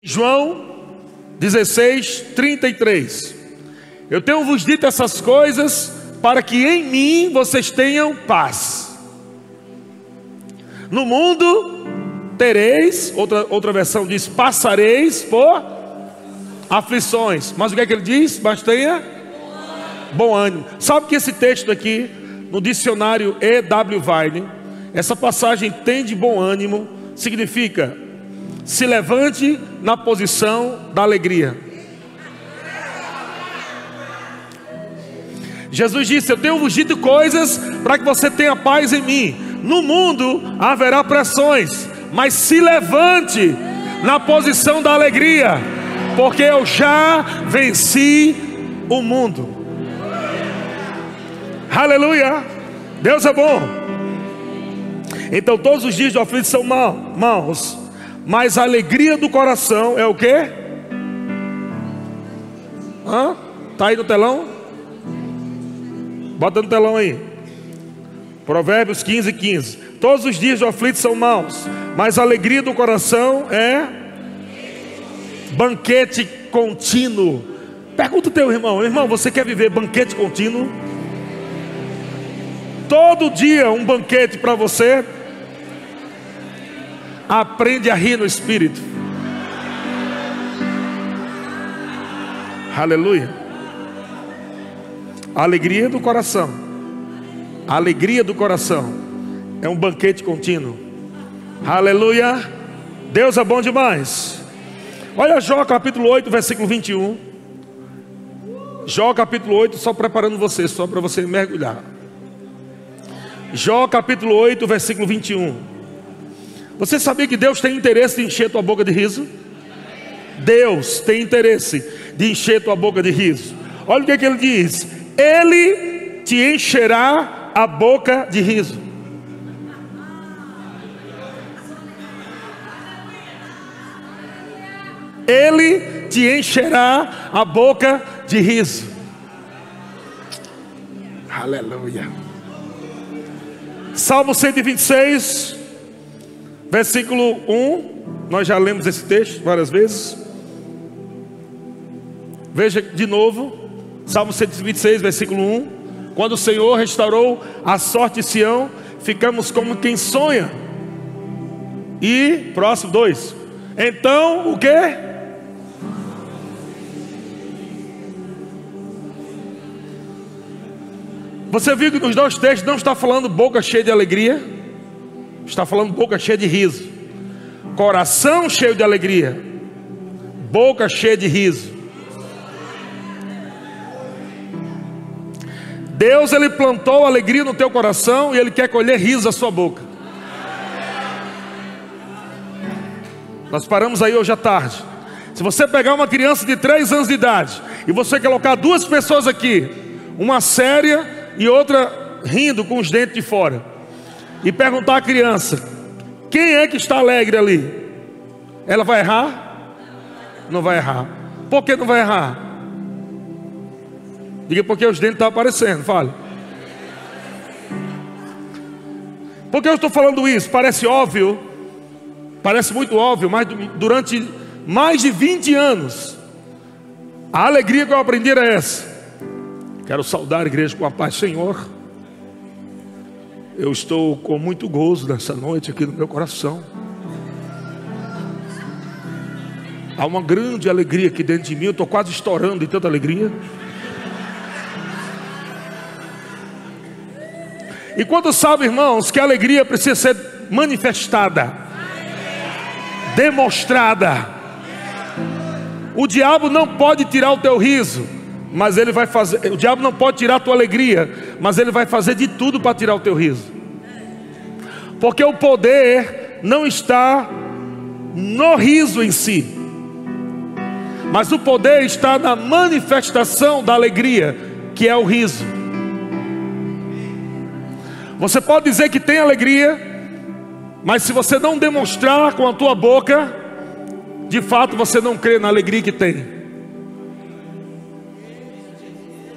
João 16, 33. Eu tenho vos dito essas coisas para que em mim vocês tenham paz. No mundo tereis, outra, outra versão diz: passareis por aflições. Mas o que é que ele diz? Mas tenha bom ânimo. Sabe que esse texto aqui, no dicionário E.W. Vine, essa passagem tem de bom ânimo, significa se levante na posição da alegria. Jesus disse: Eu tenho dito coisas para que você tenha paz em mim. No mundo haverá pressões, mas se levante na posição da alegria, porque eu já venci o mundo. Aleluia! Deus é bom. Então todos os dias de aflição são maus, mas a alegria do coração é o que? Hã? Tá aí no telão? Bota no telão aí. Provérbios 15, 15. Todos os dias do aflito são maus, mas a alegria do coração é banquete contínuo. Pergunta o teu irmão, irmão, você quer viver banquete contínuo? Todo dia um banquete para você, Aprende a rir no espírito. Aleluia. Alegria do coração. Alegria do coração é um banquete contínuo. Aleluia. Deus é bom demais. Olha Jó capítulo 8, versículo 21. Jó capítulo 8, só preparando você, só para você mergulhar. Jó capítulo 8, versículo 21. Você sabia que Deus tem interesse de encher tua boca de riso? Deus tem interesse de encher tua boca de riso. Olha o que, é que ele diz: Ele te encherá a boca de riso. Ele te encherá a boca de riso. Aleluia. Salmo 126, Versículo 1, nós já lemos esse texto várias vezes. Veja de novo, Salmo 126, versículo 1. Quando o Senhor restaurou a sorte de Sião, ficamos como quem sonha. E, próximo 2. Então, o que? Você viu que nos dois textos não está falando boca cheia de alegria? Está falando boca cheia de riso, coração cheio de alegria, boca cheia de riso. Deus ele plantou alegria no teu coração e ele quer colher riso da sua boca. Nós paramos aí hoje à tarde. Se você pegar uma criança de 3 anos de idade e você colocar duas pessoas aqui, uma séria e outra rindo com os dentes de fora, e perguntar à criança: quem é que está alegre ali? Ela vai errar? Não vai errar. Por que não vai errar? Diga porque os dentes estão aparecendo, fale. Por que eu estou falando isso? Parece óbvio, parece muito óbvio, mas durante mais de 20 anos, a alegria que eu aprendi era essa. Quero saudar a igreja com a paz, Senhor. Eu estou com muito gozo nessa noite aqui no meu coração. Há uma grande alegria aqui dentro de mim. Eu estou quase estourando de tanta alegria. E quando sabe, irmãos, que a alegria precisa ser manifestada, demonstrada. O diabo não pode tirar o teu riso, mas ele vai fazer. O diabo não pode tirar a tua alegria, mas ele vai fazer de tudo para tirar o teu riso. Porque o poder não está no riso em si, mas o poder está na manifestação da alegria, que é o riso. Você pode dizer que tem alegria, mas se você não demonstrar com a tua boca, de fato você não crê na alegria que tem.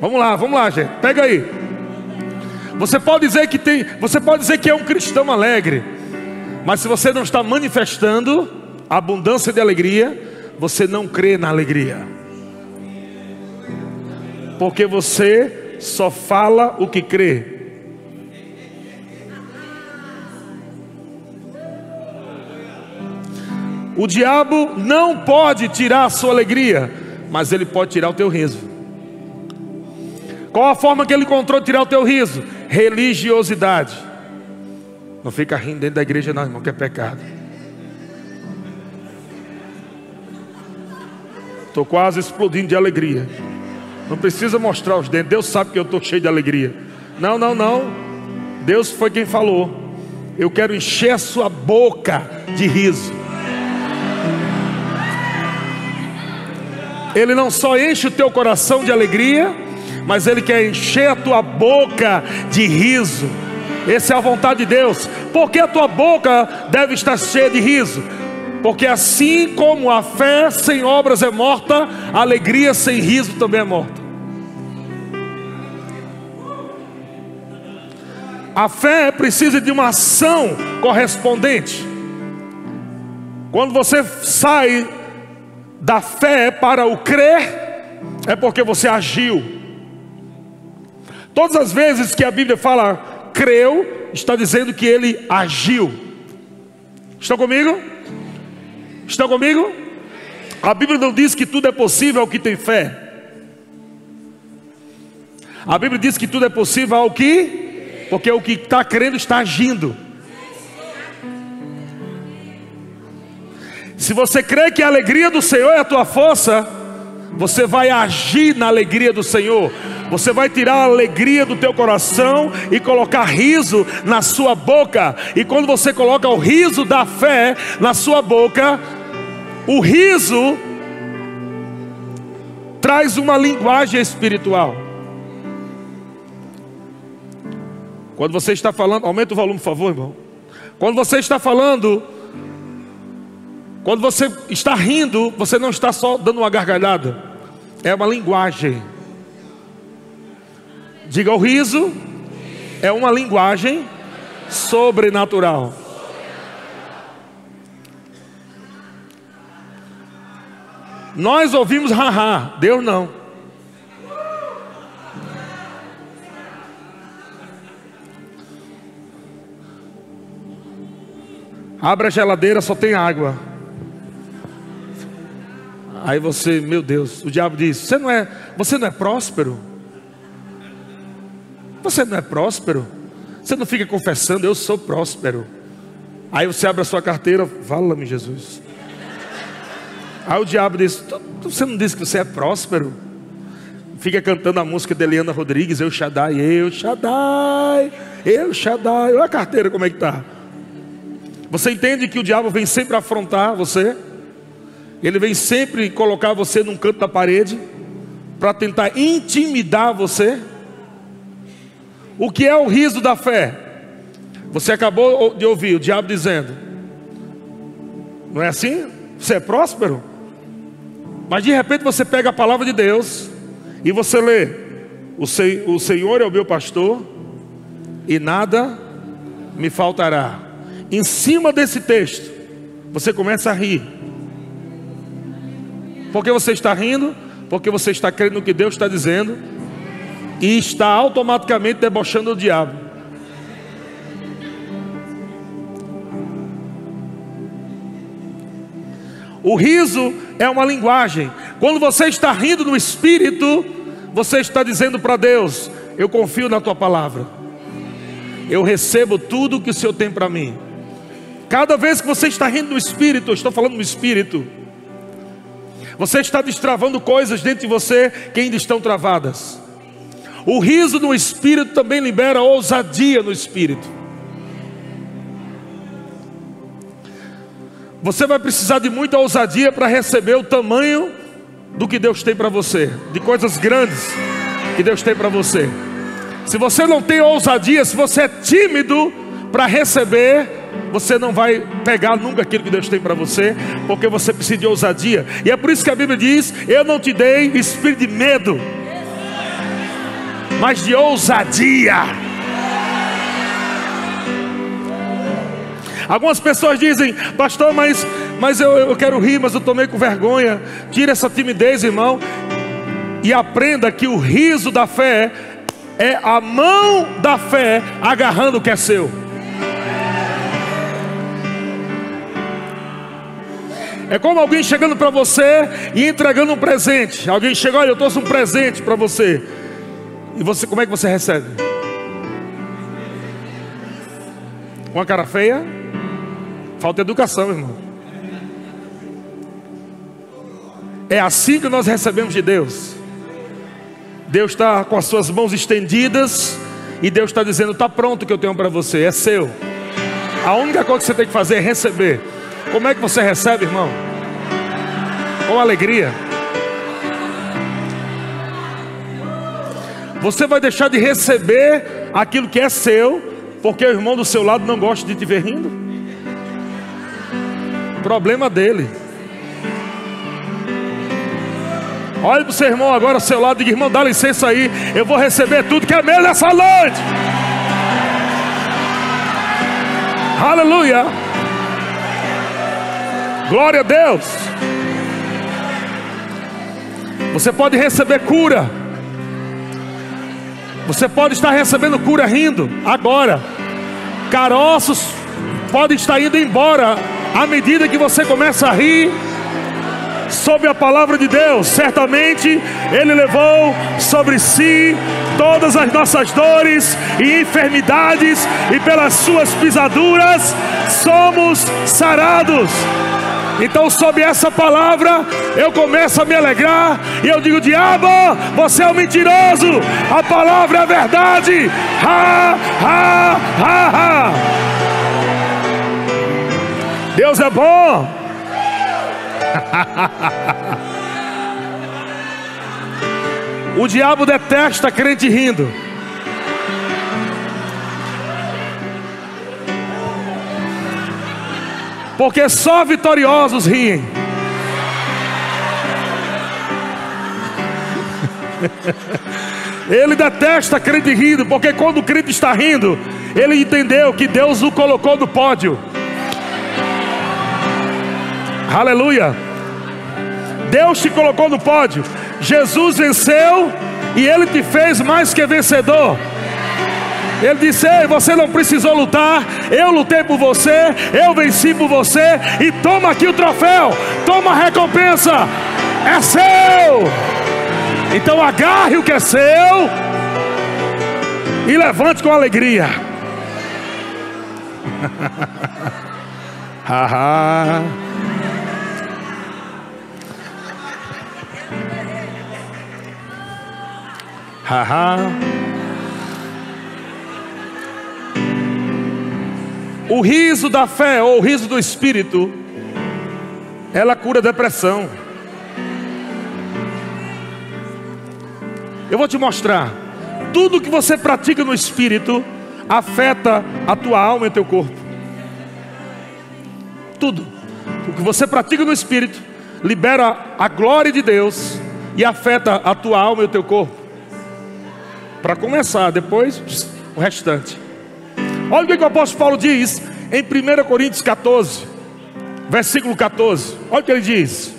Vamos lá, vamos lá, gente. Pega aí. Você pode dizer que tem, você pode dizer que é um cristão alegre, mas se você não está manifestando a abundância de alegria, você não crê na alegria. Porque você só fala o que crê. O diabo não pode tirar a sua alegria, mas ele pode tirar o teu riso. Qual a forma que ele encontrou de tirar o teu riso? Religiosidade. Não fica rindo dentro da igreja, não, irmão, que é pecado. Estou quase explodindo de alegria. Não precisa mostrar os dentes. Deus sabe que eu estou cheio de alegria. Não, não, não. Deus foi quem falou. Eu quero encher a sua boca de riso. Ele não só enche o teu coração de alegria, mas Ele quer encher a tua boca de riso. Essa é a vontade de Deus. Porque a tua boca deve estar cheia de riso? Porque assim como a fé sem obras é morta, a alegria sem riso também é morta. A fé precisa de uma ação correspondente. Quando você sai da fé para o crer, é porque você agiu. Todas as vezes que a Bíblia fala creu, está dizendo que ele agiu. Estão comigo? Estão comigo? A Bíblia não diz que tudo é possível ao que tem fé. A Bíblia diz que tudo é possível ao que porque o que está crendo está agindo. Se você crê que a alegria do Senhor é a tua força, você vai agir na alegria do Senhor. Você vai tirar a alegria do teu coração e colocar riso na sua boca. E quando você coloca o riso da fé na sua boca, o riso traz uma linguagem espiritual. Quando você está falando, aumenta o volume, por favor, irmão. Quando você está falando, quando você está rindo, você não está só dando uma gargalhada, é uma linguagem. Diga o riso é uma linguagem sobrenatural. Nós ouvimos haha, Deus não. Abre a geladeira, só tem água. Aí você, meu Deus, o diabo diz: Você não é, você não é próspero? Você não é próspero? Você não fica confessando, eu sou próspero. Aí você abre a sua carteira, fala-me Jesus. Aí o diabo diz: Você não disse que você é próspero? Fica cantando a música de Eliana Rodrigues, Eu Shaddai, Eu Shaddai, Eu Shaddai. Olha a carteira como é que está. Você entende que o diabo vem sempre afrontar você? Ele vem sempre colocar você num canto da parede para tentar intimidar você? O que é o riso da fé? Você acabou de ouvir o diabo dizendo: Não é assim? Você é próspero? Mas de repente você pega a palavra de Deus e você lê: O Senhor é o meu pastor e nada me faltará em cima desse texto, você começa a rir. Por que você está rindo? Porque você está crendo no que Deus está dizendo e está automaticamente debochando o diabo. O riso é uma linguagem. Quando você está rindo no espírito, você está dizendo para Deus: Eu confio na tua palavra. Eu recebo tudo que o Senhor tem para mim. Cada vez que você está rindo no espírito, eu estou falando no espírito, você está destravando coisas dentro de você que ainda estão travadas. O riso no espírito também libera ousadia no espírito. Você vai precisar de muita ousadia para receber o tamanho do que Deus tem para você, de coisas grandes que Deus tem para você. Se você não tem ousadia, se você é tímido para receber, você não vai pegar nunca aquilo que Deus tem para você, porque você precisa de ousadia. E é por isso que a Bíblia diz: Eu não te dei espírito de medo, mas de ousadia. Algumas pessoas dizem, pastor, mas, mas eu, eu quero rir, mas eu tomei com vergonha. Tira essa timidez, irmão, e aprenda que o riso da fé é a mão da fé agarrando o que é seu. É como alguém chegando para você e entregando um presente. Alguém chega, olha, eu trouxe um presente para você. E você, como é que você recebe? Com a cara feia? Falta educação, irmão. É assim que nós recebemos de Deus. Deus está com as suas mãos estendidas e Deus está dizendo: está pronto o que eu tenho para você, é seu. A única coisa que você tem que fazer é receber. Como é que você recebe, irmão? Com alegria. Você vai deixar de receber aquilo que é seu, porque o irmão do seu lado não gosta de te ver rindo? Problema dele. Olhe para o seu irmão agora ao seu lado e diga: irmão, dá licença aí, eu vou receber tudo que é meu nessa noite. Aleluia. Glória a Deus. Você pode receber cura. Você pode estar recebendo cura rindo agora. Caroços podem estar indo embora à medida que você começa a rir sobre a palavra de Deus. Certamente Ele levou sobre si todas as nossas dores e enfermidades, e pelas suas pisaduras somos sarados. Então, sob essa palavra, eu começo a me alegrar e eu digo: Diabo, você é um mentiroso, a palavra é verdade. Ha, ha, ha, ha. Deus é bom. o diabo detesta crente rindo. Porque só vitoriosos riem. Ele detesta crente rindo, porque quando o crente está rindo, ele entendeu que Deus o colocou no pódio. Aleluia. Deus te colocou no pódio. Jesus venceu e ele te fez mais que vencedor. Ele disse: Ei, você não precisou lutar, eu lutei por você, eu venci por você, e toma aqui o troféu, toma a recompensa, é seu. Então agarre o que é seu e levante com alegria. Haha. Haha. O riso da fé ou o riso do espírito, ela cura depressão. Eu vou te mostrar. Tudo que você pratica no espírito afeta a tua alma e o teu corpo. Tudo. O que você pratica no espírito libera a glória de Deus e afeta a tua alma e o teu corpo. Para começar, depois o restante. Olha o que, o apóstolo Paulo diz em 1 Coríntios 14, versículo 14. Olha o que ele diz.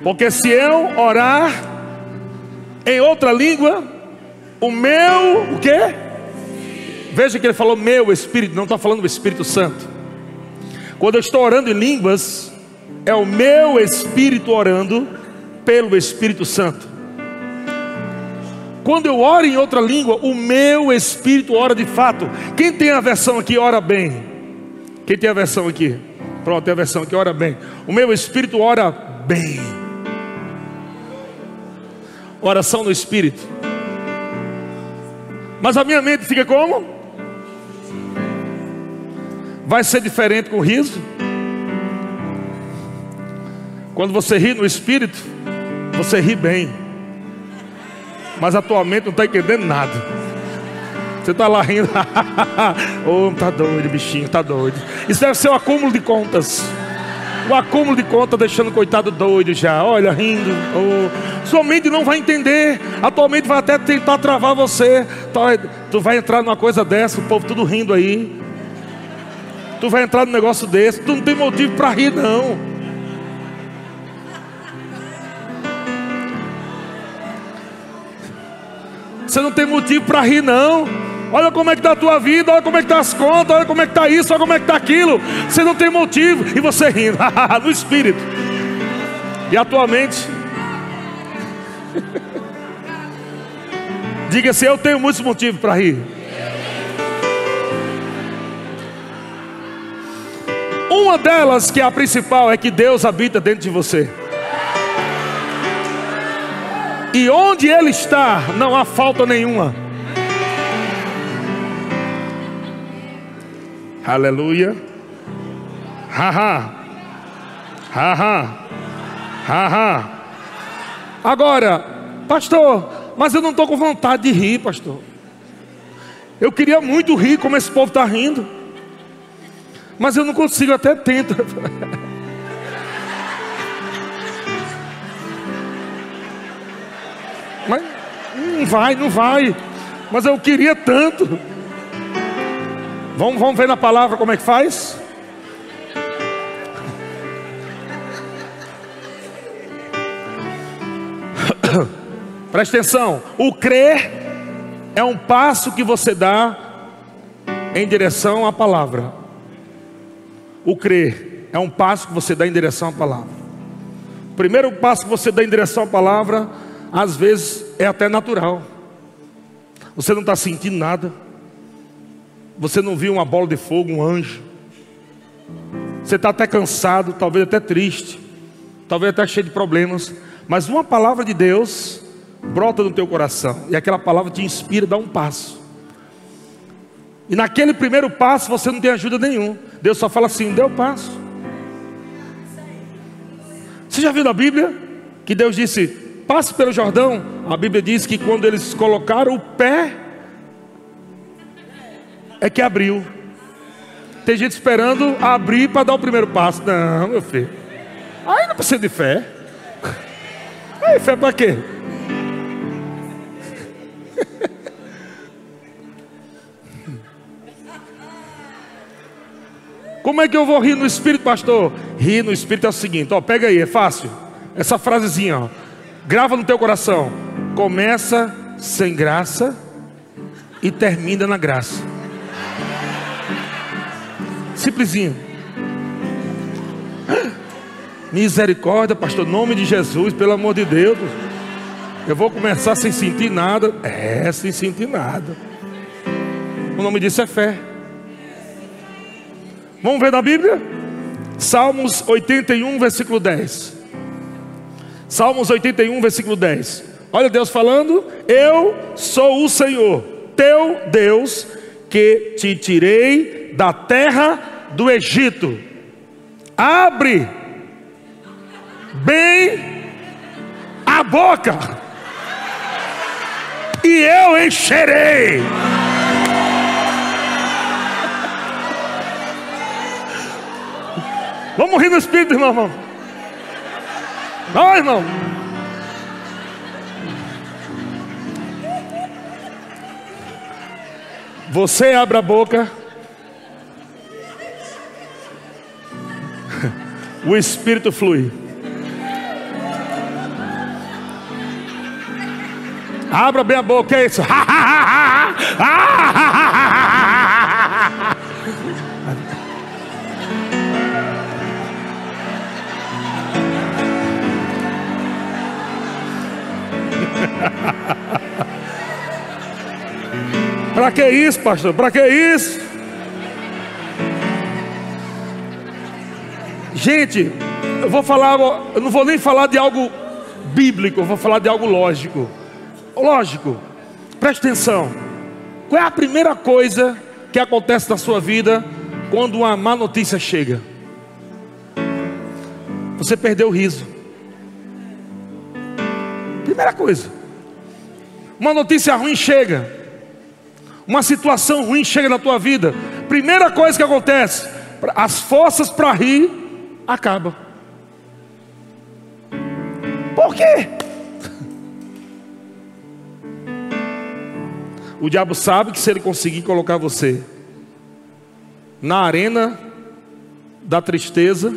Porque se eu orar em outra língua, o meu, o quê? Veja que ele falou meu Espírito, não está falando do Espírito Santo. Quando eu estou orando em línguas, é o meu Espírito orando pelo Espírito Santo. Quando eu oro em outra língua, o meu espírito ora de fato. Quem tem a versão aqui, ora bem. Quem tem a versão aqui? Pronto, tem a versão aqui, ora bem. O meu espírito ora bem. Oração no espírito. Mas a minha mente fica como? Vai ser diferente com o riso? Quando você ri no espírito, você ri bem mas atualmente não está entendendo nada. Você está lá rindo, oh, tá doido, bichinho, tá doido. Isso deve ser um acúmulo de contas. O acúmulo de contas deixando o coitado doido já, olha, rindo. Oh. Sua mente não vai entender. Atualmente vai até tentar travar você. Tá, tu vai entrar numa coisa dessa, o povo tudo rindo aí. Tu vai entrar num negócio desse, tu não tem motivo para rir, não. Você não tem motivo para rir, não. Olha como é que está a tua vida, olha como é que está as contas, olha como é que está isso, olha como é que está aquilo. Você não tem motivo e você rindo, no espírito. E atualmente, diga assim: Eu tenho muitos motivos para rir. Uma delas, que é a principal, é que Deus habita dentro de você. E onde Ele está, não há falta nenhuma. Aleluia. Haha. Haha. Haha. Agora, pastor, mas eu não estou com vontade de rir, pastor. Eu queria muito rir como esse povo está rindo. Mas eu não consigo, até tento. não vai, não vai. Mas eu queria tanto. Vamos, vamos ver na palavra como é que faz? Presta atenção. O crer é um passo que você dá em direção à palavra. O crer é um passo que você dá em direção à palavra. O primeiro passo que você dá em direção à palavra, às vezes é até natural. Você não está sentindo nada. Você não viu uma bola de fogo, um anjo. Você está até cansado, talvez até triste, talvez até cheio de problemas. Mas uma palavra de Deus brota no teu coração. E aquela palavra te inspira a dar um passo. E naquele primeiro passo você não tem ajuda nenhum. Deus só fala assim: dê o passo. Você já viu na Bíblia que Deus disse: passe pelo Jordão? A Bíblia diz que quando eles colocaram o pé é que abriu. Tem gente esperando abrir para dar o primeiro passo. Não, meu filho. Aí não precisa de fé. Aí fé para quê? Como é que eu vou rir no espírito, pastor? Rir no espírito é o seguinte, ó, pega aí, é fácil. Essa frasezinha, ó. Grava no teu coração. Começa sem graça e termina na graça. Simplesinho. Misericórdia, pastor, nome de Jesus, pelo amor de Deus. Eu vou começar sem sentir nada. É, sem sentir nada. O nome disso é fé. Vamos ver na Bíblia? Salmos 81, versículo 10. Salmos 81, versículo 10. Olha Deus falando: Eu sou o Senhor, teu Deus, que te tirei da terra do Egito. Abre bem a boca, e eu encherei. Vamos rir no espírito, irmão. Não, irmão. Você abre a boca o Espírito flui. Abra bem a boca, é isso. Para que isso, pastor? Para que isso? Gente, eu vou falar, eu não vou nem falar de algo bíblico, eu vou falar de algo lógico. Lógico, preste atenção. Qual é a primeira coisa que acontece na sua vida quando uma má notícia chega? Você perdeu o riso. Primeira coisa. Uma notícia ruim chega. Uma situação ruim chega na tua vida. Primeira coisa que acontece, as forças para rir acaba. Por quê? O diabo sabe que se ele conseguir colocar você na arena da tristeza,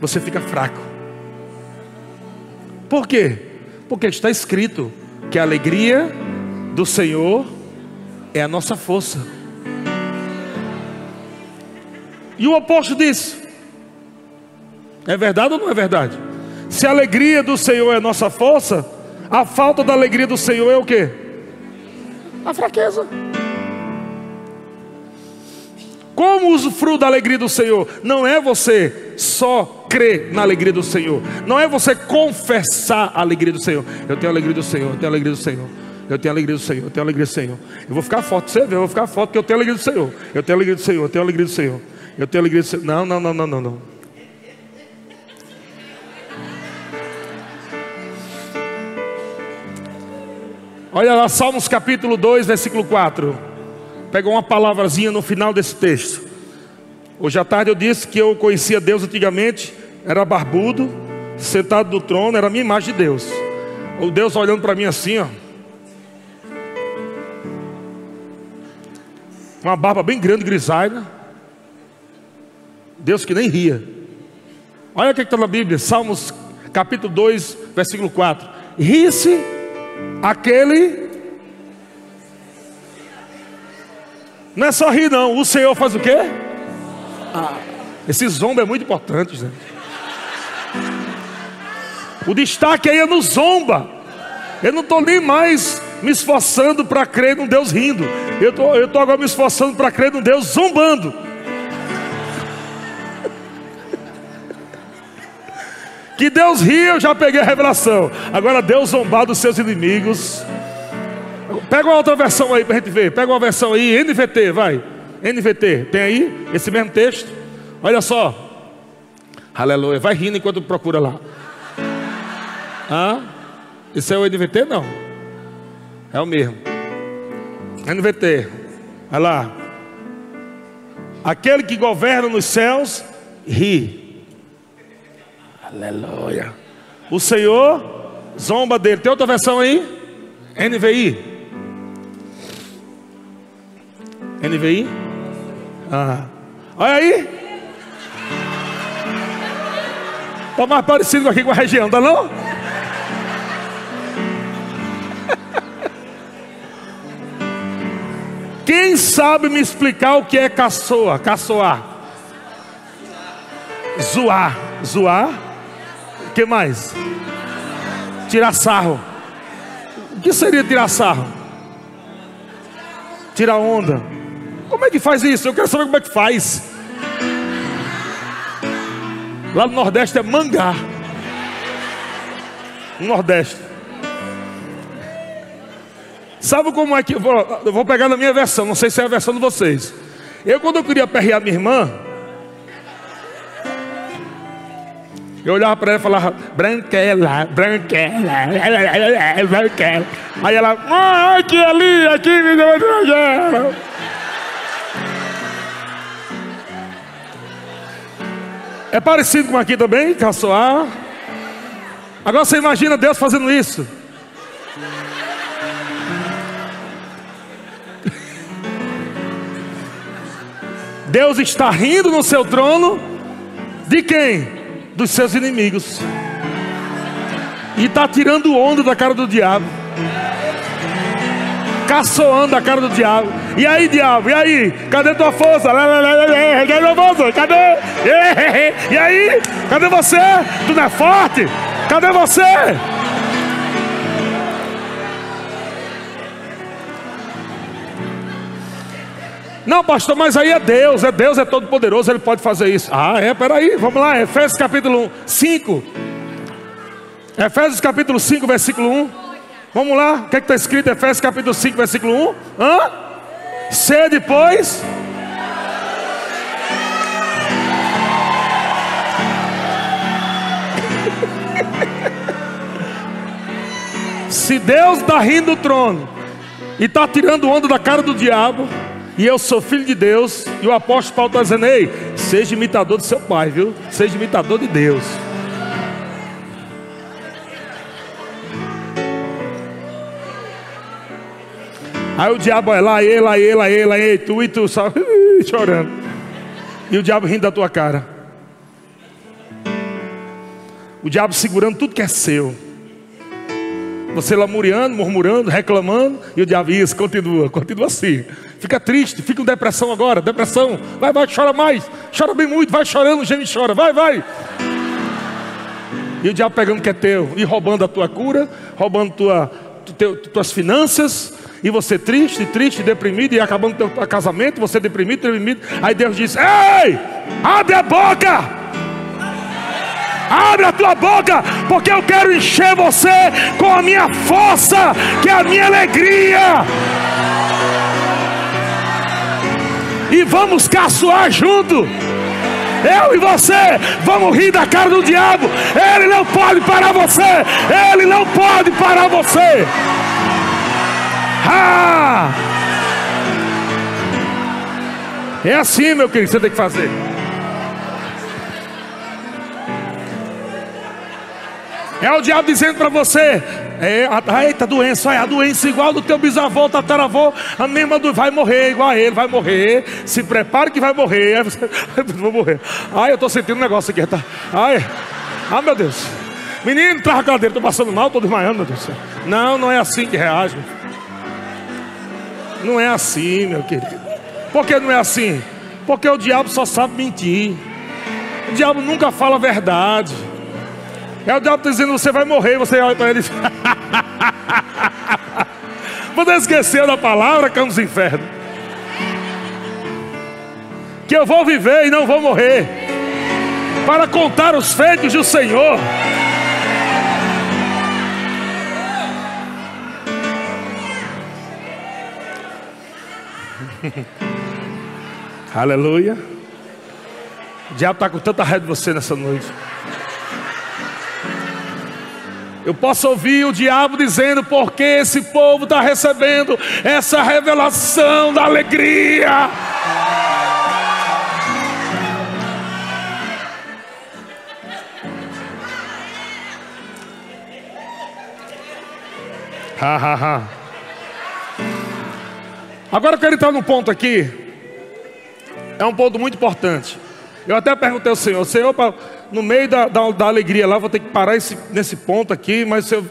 você fica fraco. Por quê? Porque está escrito que a alegria do Senhor é a nossa força. E o oposto disso. É verdade ou não é verdade? Se a alegria do Senhor é a nossa força, a falta da alegria do Senhor é o que? A fraqueza. Como usufruo da alegria do Senhor? Não é você só crer na alegria do Senhor. Não é você confessar a alegria do Senhor. Eu tenho a alegria do Senhor, eu tenho a alegria do Senhor. Eu tenho a alegria do Senhor, eu tenho a alegria do Senhor. Eu vou ficar forte, você vê, eu vou ficar forte porque eu tenho a alegria do Senhor. Eu tenho a alegria do Senhor, eu tenho a alegria do Senhor. Eu tenho a alegria do Senhor. Não, não, não, não, não, não. Olha lá, Salmos capítulo 2, versículo 4. Pegou uma palavrazinha no final desse texto. Hoje à tarde eu disse que eu conhecia Deus antigamente, era barbudo, sentado no trono, era a minha imagem de Deus. O Deus olhando para mim assim, ó. Uma barba bem grande, grisalha. Deus que nem ria. Olha o que está na Bíblia, Salmos capítulo 2, versículo 4. Ri-se aquele. Não é só rir, não. O Senhor faz o quê? Ah, esse zombo é muito importante, gente. O destaque aí é no zomba. Eu não estou nem mais me esforçando para crer num Deus rindo. Eu estou tô agora me esforçando para crer num Deus zombando. Que Deus ria, eu já peguei a revelação. Agora Deus zombar dos seus inimigos. Pega uma outra versão aí para a gente ver. Pega uma versão aí, NVT, vai. NVT, tem aí esse mesmo texto? Olha só. Aleluia. Vai rindo enquanto procura lá. Ah? Esse é o NVT? Não. É o mesmo. NVT. Olha lá. Aquele que governa nos céus ri. Aleluia. O Senhor zomba dele. Tem outra versão aí? NVI. NVI? Ah. Olha aí. Está mais parecido aqui com a região, tá não? Quem sabe me explicar o que é caçoa? Caçoar. Zoar. Zoar o que mais? Tirar sarro. O que seria tirar sarro? Tirar onda. Como é que faz isso? Eu quero saber como é que faz. Lá no Nordeste é mangá. No Nordeste. Sabe como é que. Eu vou, eu vou pegar na minha versão, não sei se é a versão de vocês. Eu, quando eu queria perrear minha irmã, Eu olhava para ela e falava, branquela, branquela, branquela. Aí ela, ah, aqui, ali, aqui, branquela. É parecido com aqui também, caçoar. Agora você imagina Deus fazendo isso. Deus está rindo no seu trono de quem? dos seus inimigos. E está tirando onda da cara do diabo. Caçoando a cara do diabo. E aí, diabo? E aí? Cadê tua força? Cadê tua força? Cadê? E aí? Cadê você? Tu não é forte? Cadê você? Não, pastor, mas aí é Deus, é Deus, é todo poderoso, ele pode fazer isso. Ah, é, peraí, vamos lá, Efésios capítulo 5. Efésios capítulo 5, versículo 1. Vamos lá, o que é está escrito em Efésios capítulo 5, versículo 1? Hã? Ser depois. Se Deus está rindo do trono e está tirando onda da cara do diabo, e eu sou filho de Deus, e o apóstolo Paulo está dizendo: Ei, seja imitador do seu pai, viu? Seja imitador de Deus. Aí o diabo vai lá, ele, lá, ele, lá, ele, lá, tu e tu, só chorando. E o diabo rindo da tua cara. O diabo segurando tudo que é seu. Você lamuriando, murmurando, reclamando, e o diabo, isso, continua, continua assim. Fica triste, fica com depressão agora, depressão. Vai, vai, chora mais, chora bem muito, vai chorando, gente chora, vai, vai. E o diabo pegando o que é teu, e roubando a tua cura, roubando tua, tuas finanças, e você triste, triste, deprimido, e acabando teu casamento, você deprimido, deprimido. Aí Deus diz: Ei, abre a boca! Abre a tua boca, porque eu quero encher você com a minha força, que é a minha alegria. E vamos caçoar junto. Eu e você vamos rir da cara do diabo. Ele não pode parar você. Ele não pode parar você. Ah! É assim, meu querido, você tem que fazer. É o diabo dizendo para você: é, a, eita, doença, é a doença igual do teu bisavô, tataravô, a mesma do, vai morrer igual a ele, vai morrer. Se prepare que vai morrer. Aí você, vou morrer. Ai, eu estou sentindo um negócio aqui, tá? Ai, ah, meu Deus. Menino, traz a cadeira, estou passando mal, estou desmaiando, meu Deus. Não, não é assim que reage. Não é assim, meu querido. Por que não é assim? Porque o diabo só sabe mentir. O diabo nunca fala a verdade. É o diabo dizendo: Você vai morrer. Você olha para ele e Você esqueceu da palavra, cão dos infernos. Que eu vou viver e não vou morrer. Para contar os feitos do Senhor. Aleluia. O diabo está com tanta raiva de você nessa noite. Eu posso ouvir o diabo dizendo porque esse povo está recebendo essa revelação da alegria. Ha, ha, ha. Agora eu quero entrar num ponto aqui. É um ponto muito importante. Eu até perguntei ao Senhor, Senhor, no meio da, da, da, alegria lá, vou ter que parar esse, nesse ponto aqui, mas se eu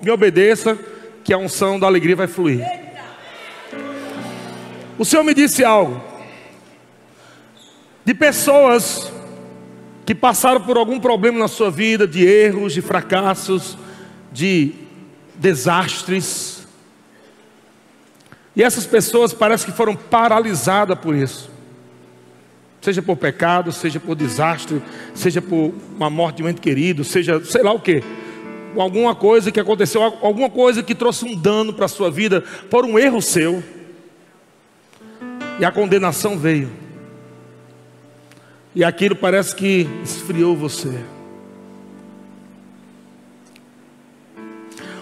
me obedeça, que a unção da alegria vai fluir. O Senhor me disse algo de pessoas que passaram por algum problema na sua vida, de erros, de fracassos, de desastres. E essas pessoas parece que foram paralisadas por isso seja por pecado, seja por desastre, seja por uma morte de um ente querido, seja sei lá o que, alguma coisa que aconteceu, alguma coisa que trouxe um dano para a sua vida por um erro seu, e a condenação veio, e aquilo parece que esfriou você.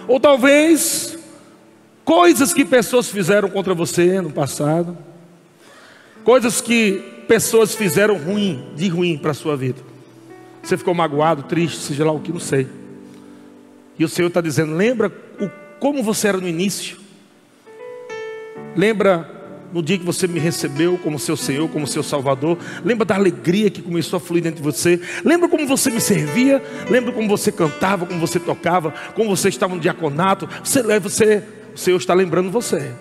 Ou talvez coisas que pessoas fizeram contra você no passado, coisas que pessoas fizeram ruim, de ruim para a sua vida. Você ficou magoado, triste, seja lá o que, não sei. E o Senhor está dizendo: lembra o, como você era no início? Lembra no dia que você me recebeu como seu Senhor, como seu Salvador? Lembra da alegria que começou a fluir dentro de você? Lembra como você me servia? Lembra como você cantava, como você tocava, como você estava no diaconato? Você, você, o Senhor está lembrando você.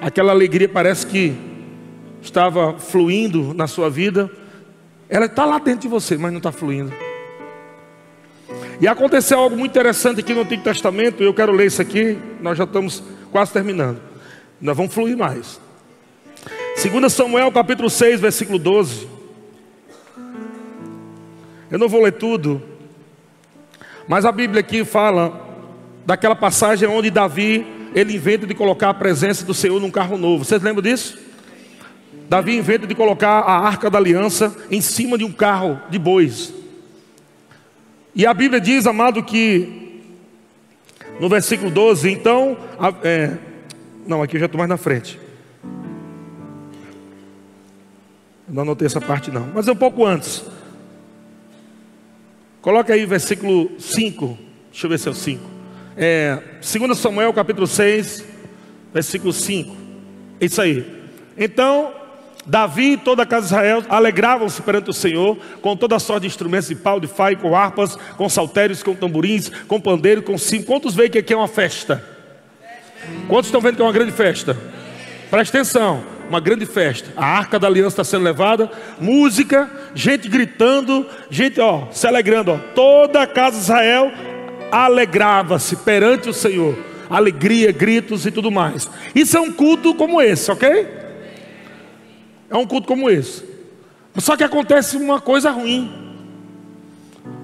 Aquela alegria parece que estava fluindo na sua vida, ela está lá dentro de você, mas não está fluindo. E aconteceu algo muito interessante aqui no Antigo Testamento, eu quero ler isso aqui, nós já estamos quase terminando. Nós vamos fluir mais. 2 Samuel capítulo 6, versículo 12. Eu não vou ler tudo, mas a Bíblia aqui fala daquela passagem onde Davi ele inventa de colocar a presença do Senhor num carro novo. Vocês lembram disso? Davi inventa de colocar a arca da aliança em cima de um carro de bois. E a Bíblia diz, amado, que no versículo 12, então, é, não, aqui eu já estou mais na frente. Não anotei essa parte não, mas é um pouco antes. Coloca aí versículo 5. Deixa eu ver se é o 5. É, 2 Samuel capítulo 6, versículo 5. Isso aí. Então, Davi e toda a casa de Israel alegravam-se perante o Senhor com toda a sorte de instrumentos de pau, de faio, com harpas, com saltérios, com tamborins, com pandeiro, com sim. Quantos veem que aqui é uma festa? Quantos estão vendo que é uma grande festa? Presta atenção, uma grande festa. A arca da aliança está sendo levada, música, gente gritando, gente ó, se alegrando. Ó. Toda a casa de Israel alegrava-se perante o Senhor. Alegria, gritos e tudo mais. Isso é um culto como esse, ok? É um culto como esse. Só que acontece uma coisa ruim.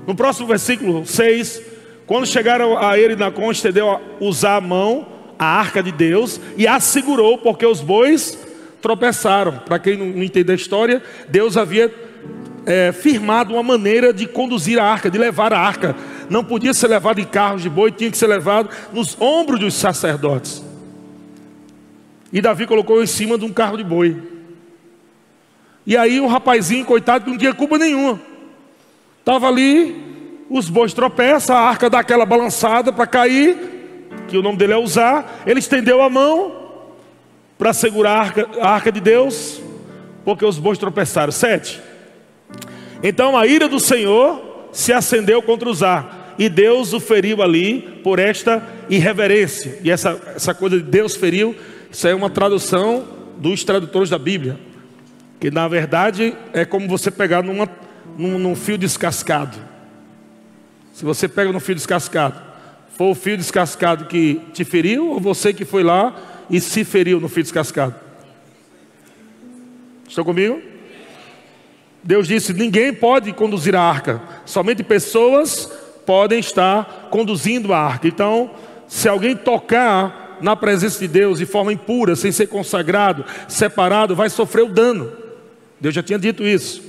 No próximo versículo 6, quando chegaram a ele na consta, deu a usar a mão, a arca de Deus, e a segurou, porque os bois tropeçaram. Para quem não entende a história, Deus havia é, firmado uma maneira de conduzir a arca, de levar a arca. Não podia ser levado em carros de boi, tinha que ser levado nos ombros dos sacerdotes. E Davi colocou em cima de um carro de boi. E aí um rapazinho, coitado, que não tinha culpa nenhuma. Estava ali, os bois tropeçam, a arca dá aquela balançada para cair, que o nome dele é usar. Ele estendeu a mão para segurar a arca, a arca de Deus, porque os bois tropeçaram. Sete. Então a ira do Senhor se acendeu contra Uzá, e Deus o feriu ali por esta irreverência. E essa, essa coisa de Deus feriu, isso é uma tradução dos tradutores da Bíblia. Que na verdade é como você pegar numa, num, num fio descascado. Se você pega no fio descascado, foi o fio descascado que te feriu, ou você que foi lá e se feriu no fio descascado? Estão comigo? Deus disse: ninguém pode conduzir a arca, somente pessoas podem estar conduzindo a arca. Então, se alguém tocar na presença de Deus de forma impura, sem ser consagrado, separado, vai sofrer o dano. Deus já tinha dito isso.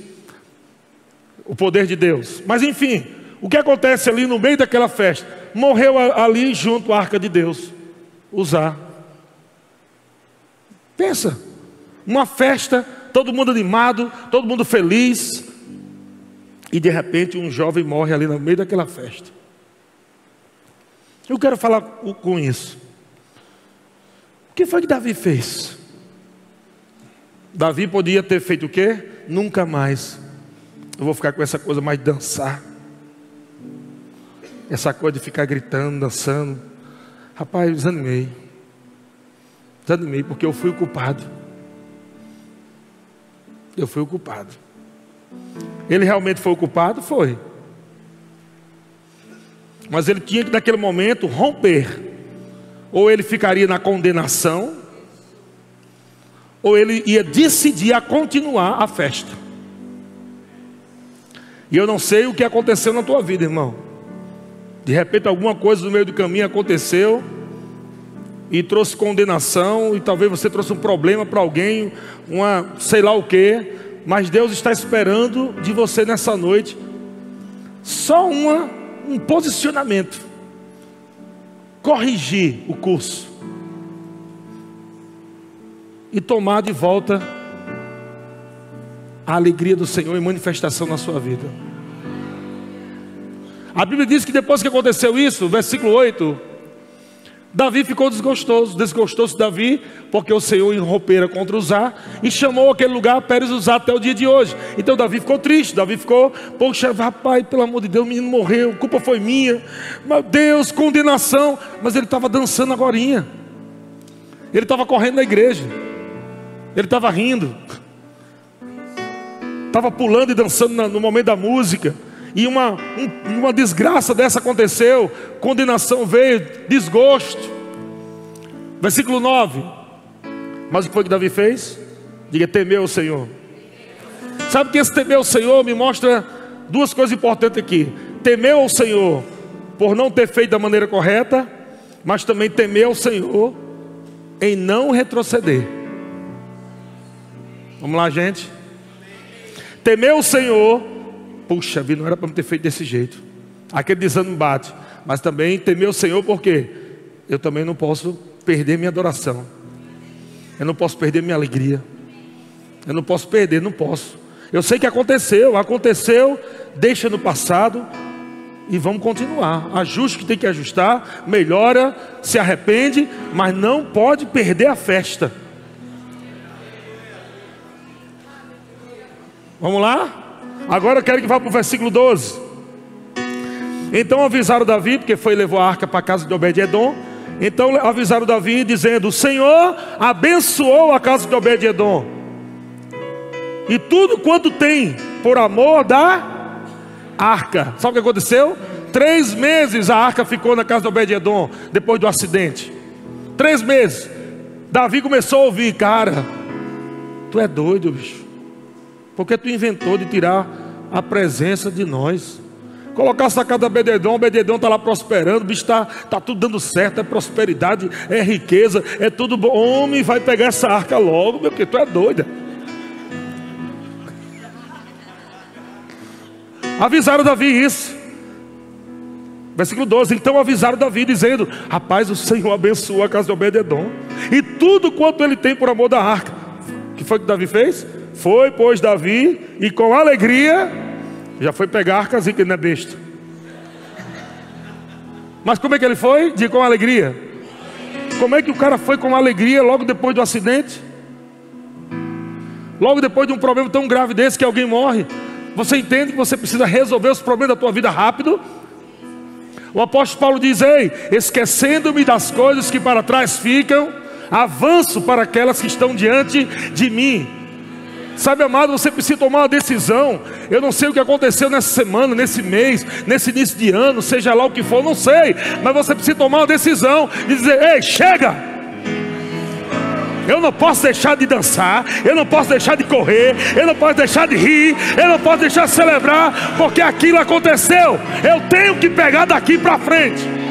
O poder de Deus. Mas enfim, o que acontece ali no meio daquela festa? Morreu ali junto à arca de Deus. Usar. Pensa, uma festa, todo mundo animado, todo mundo feliz. E de repente um jovem morre ali no meio daquela festa. Eu quero falar com isso. O que foi que Davi fez? Davi podia ter feito o quê? Nunca mais. Eu vou ficar com essa coisa mais de dançar. Essa coisa de ficar gritando, dançando. Rapaz, desanimei. Desanimei porque eu fui o culpado. Eu fui o culpado. Ele realmente foi o culpado? Foi. Mas ele tinha que, naquele momento, romper. Ou ele ficaria na condenação, ou ele ia decidir a continuar a festa. E eu não sei o que aconteceu na tua vida, irmão. De repente alguma coisa no meio do caminho aconteceu e trouxe condenação e talvez você trouxe um problema para alguém, uma sei lá o que, mas Deus está esperando de você nessa noite só uma, um posicionamento, corrigir o curso e tomar de volta a alegria do Senhor em manifestação na sua vida. A Bíblia diz que depois que aconteceu isso, versículo 8, Davi ficou desgostoso, desgostou-se Davi, porque o Senhor irrompera contra Uzá e chamou aquele lugar Pérez Uzá até o dia de hoje. Então Davi ficou triste, Davi ficou, poxa, rapaz, pelo amor de Deus, o menino morreu, culpa foi minha, meu Deus, condenação. Mas ele estava dançando agora, ele estava correndo na igreja. Ele estava rindo, estava pulando e dançando no momento da música. E uma, um, uma desgraça dessa aconteceu, condenação veio, desgosto. Versículo 9. Mas o que foi que Davi fez? Diga, temeu o Senhor. Sabe que esse temeu o Senhor me mostra duas coisas importantes aqui. Temeu o Senhor por não ter feito da maneira correta, mas também temeu o Senhor em não retroceder. Vamos lá, gente. Temeu o Senhor. Puxa vida, não era para me ter feito desse jeito. Aquele desânimo bate. Mas também temer o Senhor, porque eu também não posso perder minha adoração. Eu não posso perder minha alegria. Eu não posso perder, não posso. Eu sei que aconteceu, aconteceu, deixa no passado e vamos continuar. Ajuste que tem que ajustar, melhora, se arrepende, mas não pode perder a festa. Vamos lá? Agora eu quero que vá para o versículo 12. Então avisaram Davi, porque foi e levou a arca para a casa de Obed-Edom. Então avisaram Davi, dizendo: O Senhor abençoou a casa de Obed-Edom. E tudo quanto tem, por amor da arca. Sabe o que aconteceu? Três meses a arca ficou na casa de Obed-Edom, depois do acidente. Três meses. Davi começou a ouvir, cara, tu é doido, bicho. Porque tu inventou de tirar a presença de nós. Colocar essa casa Bededon, o Bededon está lá prosperando, o bicho está tá tudo dando certo, é prosperidade, é riqueza, é tudo bom. Homem, vai pegar essa arca logo, meu, porque tu é doida. Avisaram Davi isso. Versículo 12: Então avisaram Davi, dizendo: Rapaz, o Senhor abençoou a casa de Obededon, e tudo quanto ele tem por amor da arca. Que foi que Davi fez? Foi, pois, Davi, e com alegria já foi pegar a arcazinha que não é besta. Mas como é que ele foi? De com alegria. Como é que o cara foi com alegria logo depois do acidente? Logo depois de um problema tão grave desse que alguém morre. Você entende que você precisa resolver os problemas da tua vida rápido? O apóstolo Paulo diz: Ei, esquecendo-me das coisas que para trás ficam, avanço para aquelas que estão diante de mim. Sabe, amado, você precisa tomar uma decisão. Eu não sei o que aconteceu nessa semana, nesse mês, nesse início de ano, seja lá o que for, não sei. Mas você precisa tomar uma decisão e dizer: ei, chega! Eu não posso deixar de dançar, eu não posso deixar de correr, eu não posso deixar de rir, eu não posso deixar de celebrar, porque aquilo aconteceu. Eu tenho que pegar daqui para frente.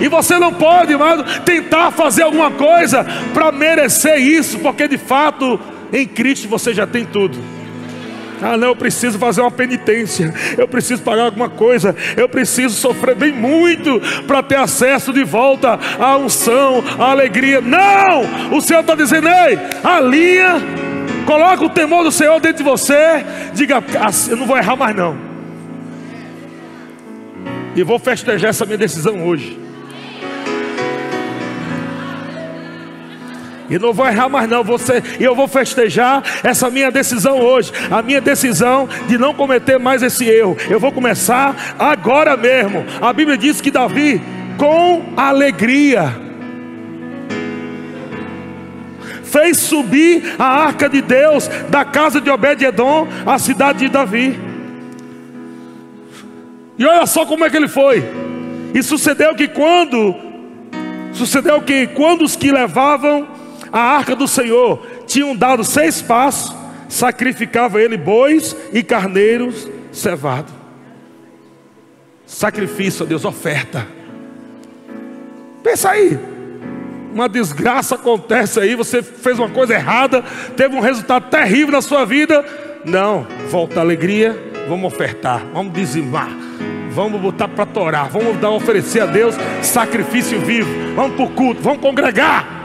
E você não pode, mano, tentar fazer alguma coisa para merecer isso, porque de fato em Cristo você já tem tudo. Ah, não, eu preciso fazer uma penitência, eu preciso pagar alguma coisa, eu preciso sofrer bem muito para ter acesso de volta à unção, à alegria. Não! O Senhor está dizendo, ei, alinha, coloca o temor do Senhor dentro de você, diga, ah, eu não vou errar mais não. E vou festejar essa minha decisão hoje. E não vou errar mais não, você, eu vou festejar essa minha decisão hoje, a minha decisão de não cometer mais esse erro. Eu vou começar agora mesmo. A Bíblia diz que Davi com alegria fez subir a arca de Deus da casa de Obed-edom à cidade de Davi. E olha só como é que ele foi. E sucedeu que quando sucedeu que quando os que levavam a arca do Senhor tinham dado seis passos, sacrificava ele bois e carneiros cevados. Sacrifício a Deus, oferta. Pensa aí, uma desgraça acontece aí, você fez uma coisa errada, teve um resultado terrível na sua vida. Não, volta a alegria, vamos ofertar, vamos dizimar, vamos botar para torar, vamos dar oferecer a Deus sacrifício vivo, vamos para o culto, vamos congregar.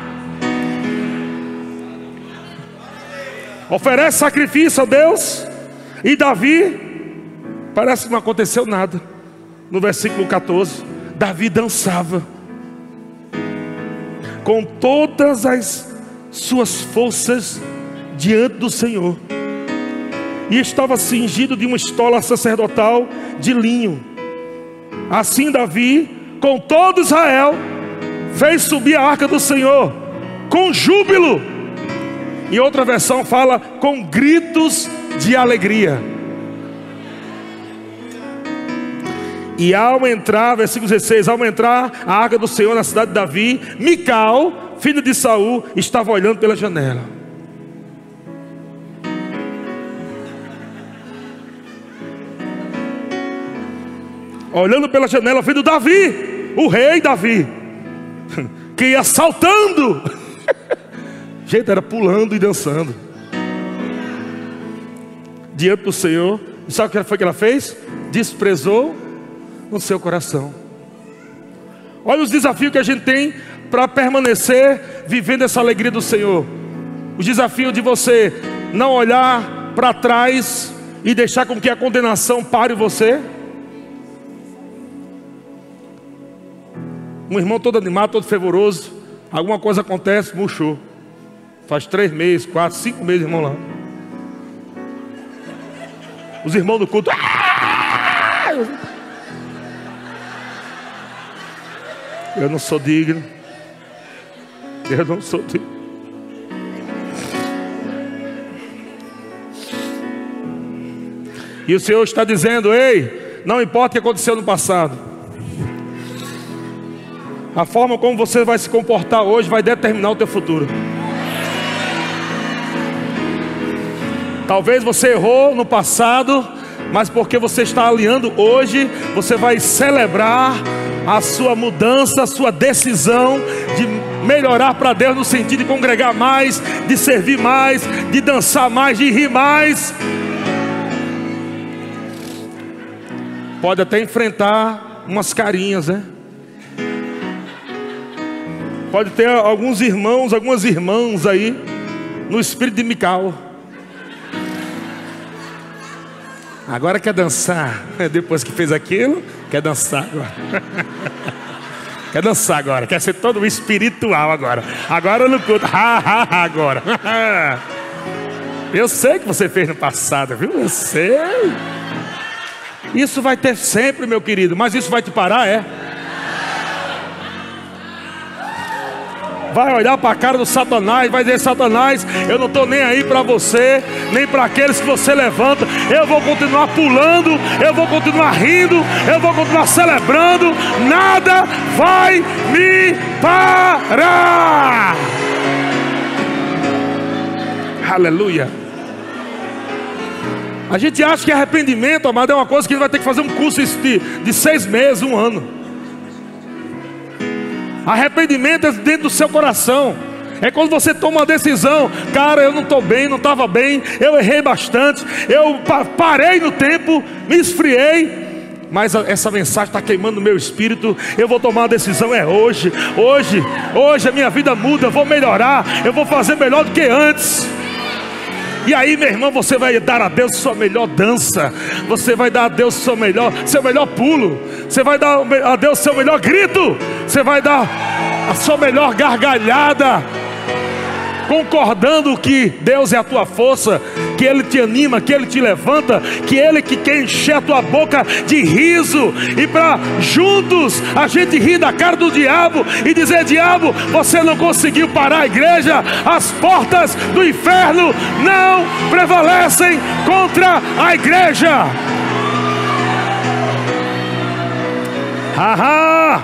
Oferece sacrifício a Deus, e Davi, parece que não aconteceu nada. No versículo 14, Davi dançava com todas as suas forças diante do Senhor, e estava cingido de uma estola sacerdotal de linho. Assim, Davi, com todo Israel, fez subir a arca do Senhor com júbilo e outra versão fala com gritos de alegria. E ao entrar, versículo 16, ao entrar a arca do Senhor na cidade de Davi, Mical, filho de Saul, estava olhando pela janela. Olhando pela janela, filho Davi, o rei Davi, que ia saltando Gente, era pulando e dançando. Diante do Senhor. E sabe o que foi que ela fez? Desprezou no seu coração. Olha os desafios que a gente tem para permanecer vivendo essa alegria do Senhor. O desafio de você não olhar para trás e deixar com que a condenação pare você. Um irmão todo animado, todo fervoroso, alguma coisa acontece, murchou. Faz três meses, quatro, cinco meses, irmão lá. Os irmãos do culto. Eu não sou digno. Eu não sou digno. E o Senhor está dizendo: Ei, não importa o que aconteceu no passado, a forma como você vai se comportar hoje vai determinar o teu futuro. Talvez você errou no passado, mas porque você está alinhando hoje, você vai celebrar a sua mudança, a sua decisão de melhorar para Deus no sentido de congregar mais, de servir mais, de dançar mais, de rir mais. Pode até enfrentar umas carinhas, né? Pode ter alguns irmãos, algumas irmãs aí no espírito de Mical. Agora quer dançar. Depois que fez aquilo, quer dançar agora. quer dançar agora. Quer ser todo espiritual agora. Agora no culto. agora. Eu sei que você fez no passado, viu? Eu sei. Isso vai ter sempre, meu querido, mas isso vai te parar, é? Vai olhar para a cara do Satanás, vai dizer: Satanás, eu não estou nem aí para você, nem para aqueles que você levanta. Eu vou continuar pulando, eu vou continuar rindo, eu vou continuar celebrando. Nada vai me parar. Aleluia. A gente acha que arrependimento, amado, é uma coisa que vai ter que fazer um curso de, de seis meses, um ano. Arrependimento é dentro do seu coração. É quando você toma uma decisão, cara, eu não estou bem, não estava bem, eu errei bastante, eu parei no tempo, me esfriei, mas essa mensagem está queimando o meu espírito. Eu vou tomar uma decisão, é hoje, hoje, hoje a minha vida muda, eu vou melhorar, eu vou fazer melhor do que antes. E aí, meu irmão, você vai dar a Deus sua melhor dança. Você vai dar a Deus seu melhor, seu melhor pulo. Você vai dar a Deus seu melhor grito. Você vai dar a sua melhor gargalhada concordando que Deus é a tua força, que Ele te anima, que Ele te levanta, que Ele que quer encher a tua boca de riso, e para juntos a gente rir da cara do diabo e dizer: Diabo, você não conseguiu parar a igreja, as portas do inferno não prevalecem contra a igreja. Haha!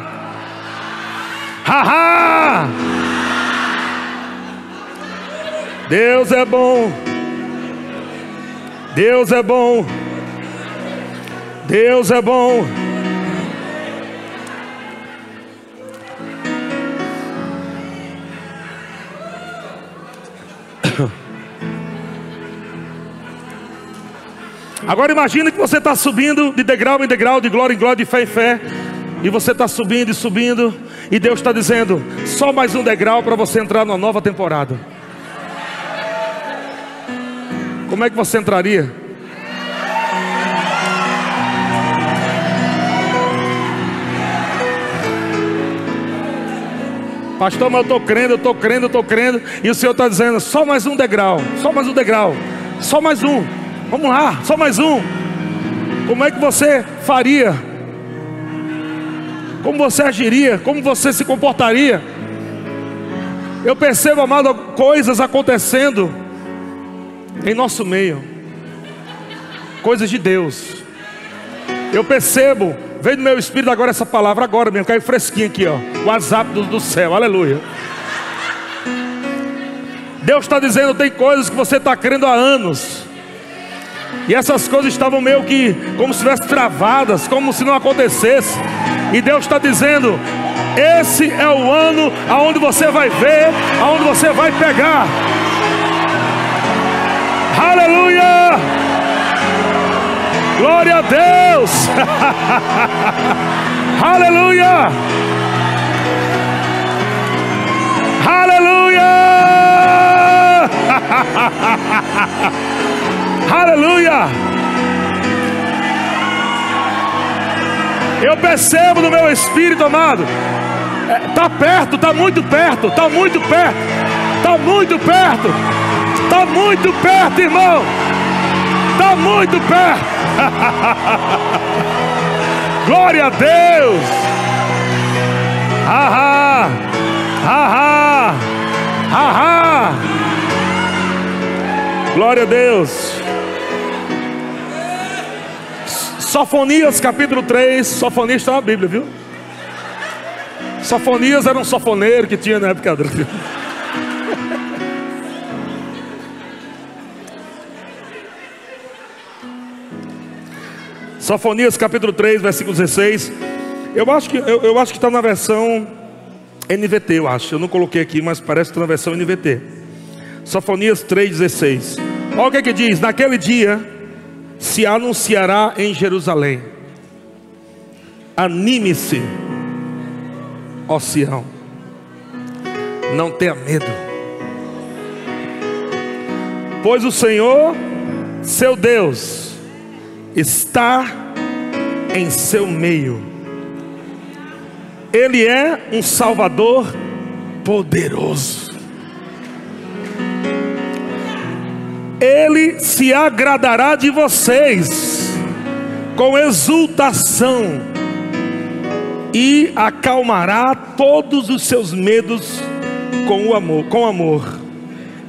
Haha! Deus é bom. Deus é bom. Deus é bom. Agora imagine que você está subindo de degrau em degrau, de glória em glória, de fé em fé. E você está subindo e subindo. E Deus está dizendo: só mais um degrau para você entrar numa nova temporada. Como é que você entraria? Pastor, mas eu estou crendo, eu estou crendo, eu estou crendo. E o Senhor está dizendo: só mais um degrau, só mais um degrau, só mais um. Vamos lá, só mais um. Como é que você faria? Como você agiria? Como você se comportaria? Eu percebo, amado, coisas acontecendo em nosso meio. Coisas de Deus. Eu percebo, veio no meu espírito agora essa palavra, agora mesmo, caiu fresquinho aqui, ó. O WhatsApp do, do céu, aleluia. Deus está dizendo: tem coisas que você está crendo há anos. E essas coisas estavam meio que como se estivessem travadas, como se não acontecesse. E Deus está dizendo: esse é o ano aonde você vai ver, aonde você vai pegar. Aleluia! Glória a Deus! Aleluia! Aleluia! Aleluia! Eu percebo no meu espírito, amado. Está é, perto, está muito perto, está muito perto. Está muito perto. Está muito perto, irmão. Está muito perto. Glória a Deus. Haha. Haha. Haha. Glória a Deus. Sofonias capítulo 3. Sofonias está na Bíblia, viu? Sofonias era um sofoneiro que tinha na época Sofonias capítulo 3, versículo 16. Eu acho que eu, eu acho que está na versão NVT, eu acho. Eu não coloquei aqui, mas parece que está na versão NVT. Sofonias 3,16. Olha o que, é que diz: Naquele dia se anunciará em Jerusalém. Anime-se, ó Sião. Não tenha medo. Pois o Senhor, seu Deus, está em seu meio. Ele é um Salvador poderoso. Ele se agradará de vocês com exultação e acalmará todos os seus medos com o amor, com amor.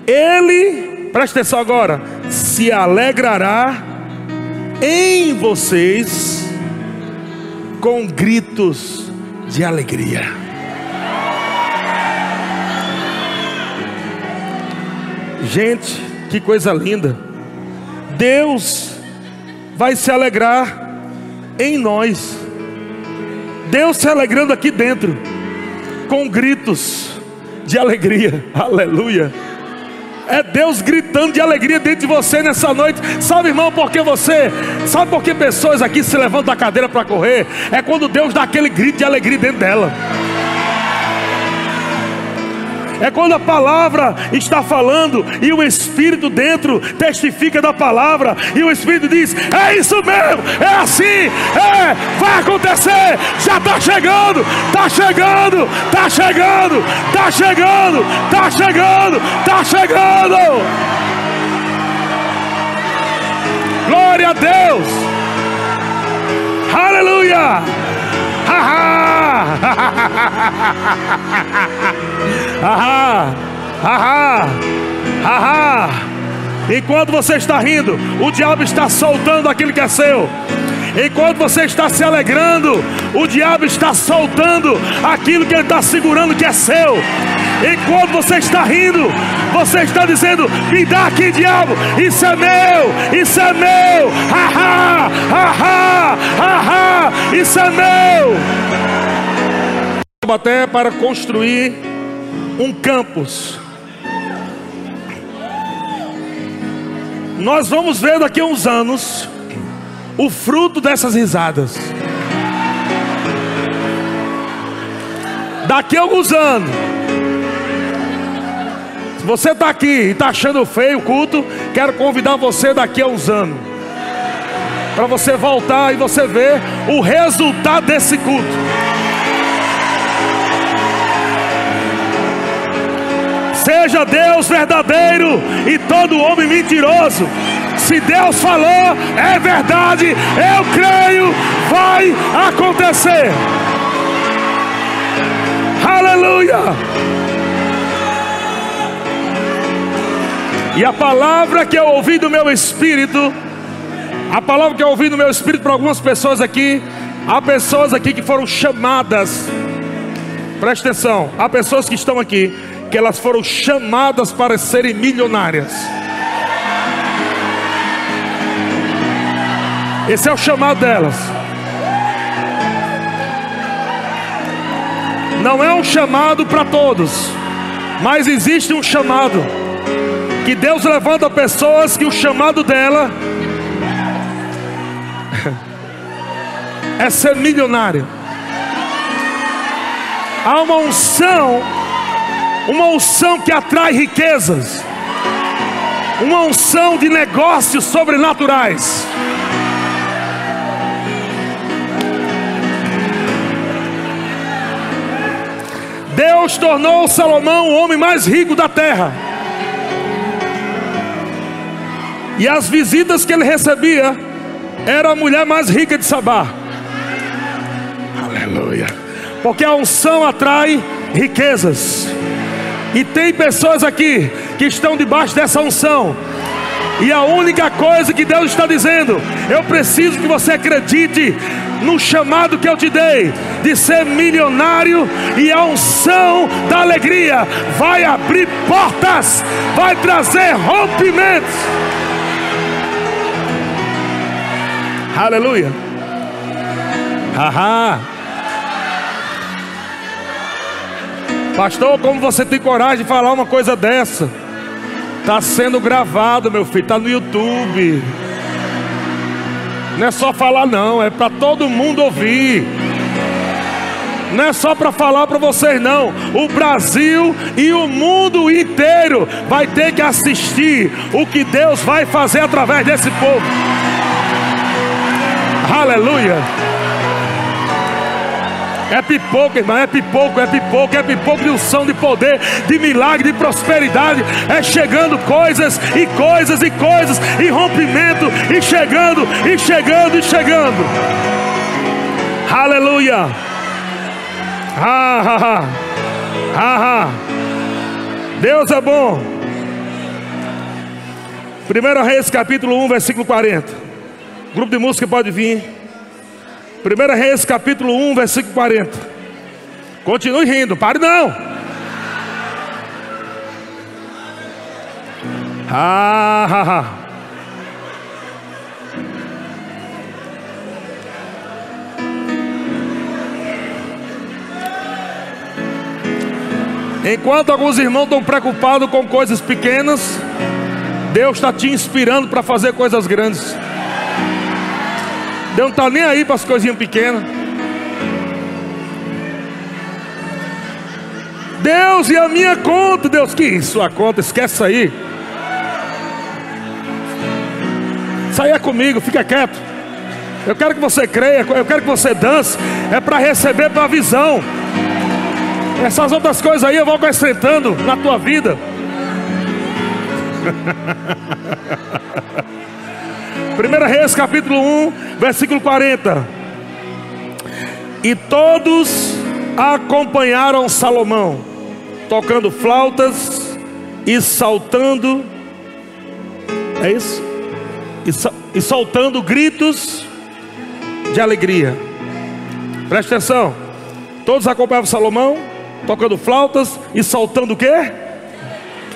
Ele, presta atenção agora, se alegrará em vocês com gritos de alegria. Gente, que coisa linda. Deus vai se alegrar em nós. Deus se alegrando aqui dentro, com gritos de alegria. Aleluia. É Deus gritando de alegria dentro de você nessa noite. Sabe, irmão, por que você? Sabe por que pessoas aqui se levantam da cadeira para correr? É quando Deus dá aquele grito de alegria dentro dela. É quando a palavra está falando e o Espírito dentro testifica da palavra e o Espírito diz: É isso mesmo, é assim, é, vai acontecer, já está chegando, está chegando, está chegando, está chegando, está chegando, está chegando. Glória a Deus, aleluia. Ahá! Ahá! Ahá! Enquanto você está rindo, o diabo está soltando aquilo que é seu. Enquanto você está se alegrando, o diabo está soltando aquilo que ele está segurando que é seu. Enquanto você está rindo, você está dizendo: Me dá aqui, diabo, isso é meu, isso é meu, haha, haha, haha, isso é meu. Até para construir um campus. Nós vamos ver daqui a uns anos o fruto dessas risadas. Daqui a alguns anos, se você está aqui e está achando feio o culto, quero convidar você daqui a uns anos, para você voltar e você ver o resultado desse culto. Seja Deus verdadeiro e todo homem mentiroso. Se Deus falou, é verdade, eu creio, vai acontecer. Aleluia. E a palavra que eu ouvi do meu espírito, a palavra que eu ouvi do meu espírito para algumas pessoas aqui, há pessoas aqui que foram chamadas, preste atenção, há pessoas que estão aqui, elas foram chamadas para serem milionárias. Esse é o chamado delas. Não é um chamado para todos, mas existe um chamado que Deus levanta pessoas que o chamado dela é ser milionário. Há uma unção, uma unção que atrai riquezas, uma unção de negócios sobrenaturais. Deus tornou Salomão o homem mais rico da terra. E as visitas que ele recebia era a mulher mais rica de Sabá. Aleluia. Porque a unção atrai riquezas. E tem pessoas aqui que estão debaixo dessa unção. E a única coisa que Deus está dizendo, eu preciso que você acredite no chamado que eu te dei de ser milionário e a unção da alegria vai abrir portas, vai trazer rompimentos. Aleluia. Haha. Pastor, como você tem coragem de falar uma coisa dessa? Está sendo gravado, meu filho, está no YouTube. Não é só falar, não, é para todo mundo ouvir. Não é só para falar para vocês, não. O Brasil e o mundo inteiro vai ter que assistir o que Deus vai fazer através desse povo. Aleluia. É pipoca, irmão, é pipoco, é pipoco, é pipoco de unção, de poder, de milagre, de prosperidade. É chegando coisas e coisas e coisas, e rompimento, e chegando, e chegando, e chegando. Aleluia. Ah, ah, ah. ah, ah. Deus é bom. 1 Reis capítulo 1, versículo 40. grupo de música pode vir. 1 Reis capítulo 1, versículo 40. Continue rindo, pare não. Ah, ah. Enquanto alguns irmãos estão preocupados com coisas pequenas, Deus está te inspirando para fazer coisas grandes. Deus não está nem aí para as coisinhas pequenas. Deus e a minha conta, Deus, que isso, a conta, esquece aí. Saia comigo, fica quieto. Eu quero que você creia, eu quero que você dance, é para receber para a visão. Essas outras coisas aí eu vou acrescentando na tua vida. 1 Reis capítulo 1, versículo 40. E todos acompanharam Salomão, tocando flautas e saltando. É isso? E, e soltando gritos de alegria. Preste atenção. Todos acompanhavam Salomão, tocando flautas e saltando o quê?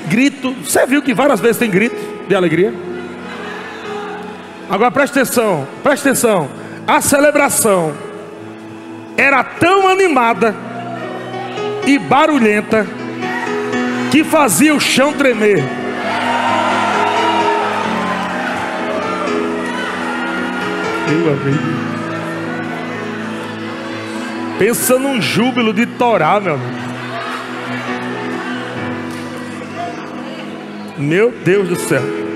Grito. Você viu que várias vezes tem grito de alegria? Agora preste atenção, preste atenção. A celebração era tão animada e barulhenta que fazia o chão tremer. Pensa num júbilo de Torá, meu amigo. Meu Deus do céu.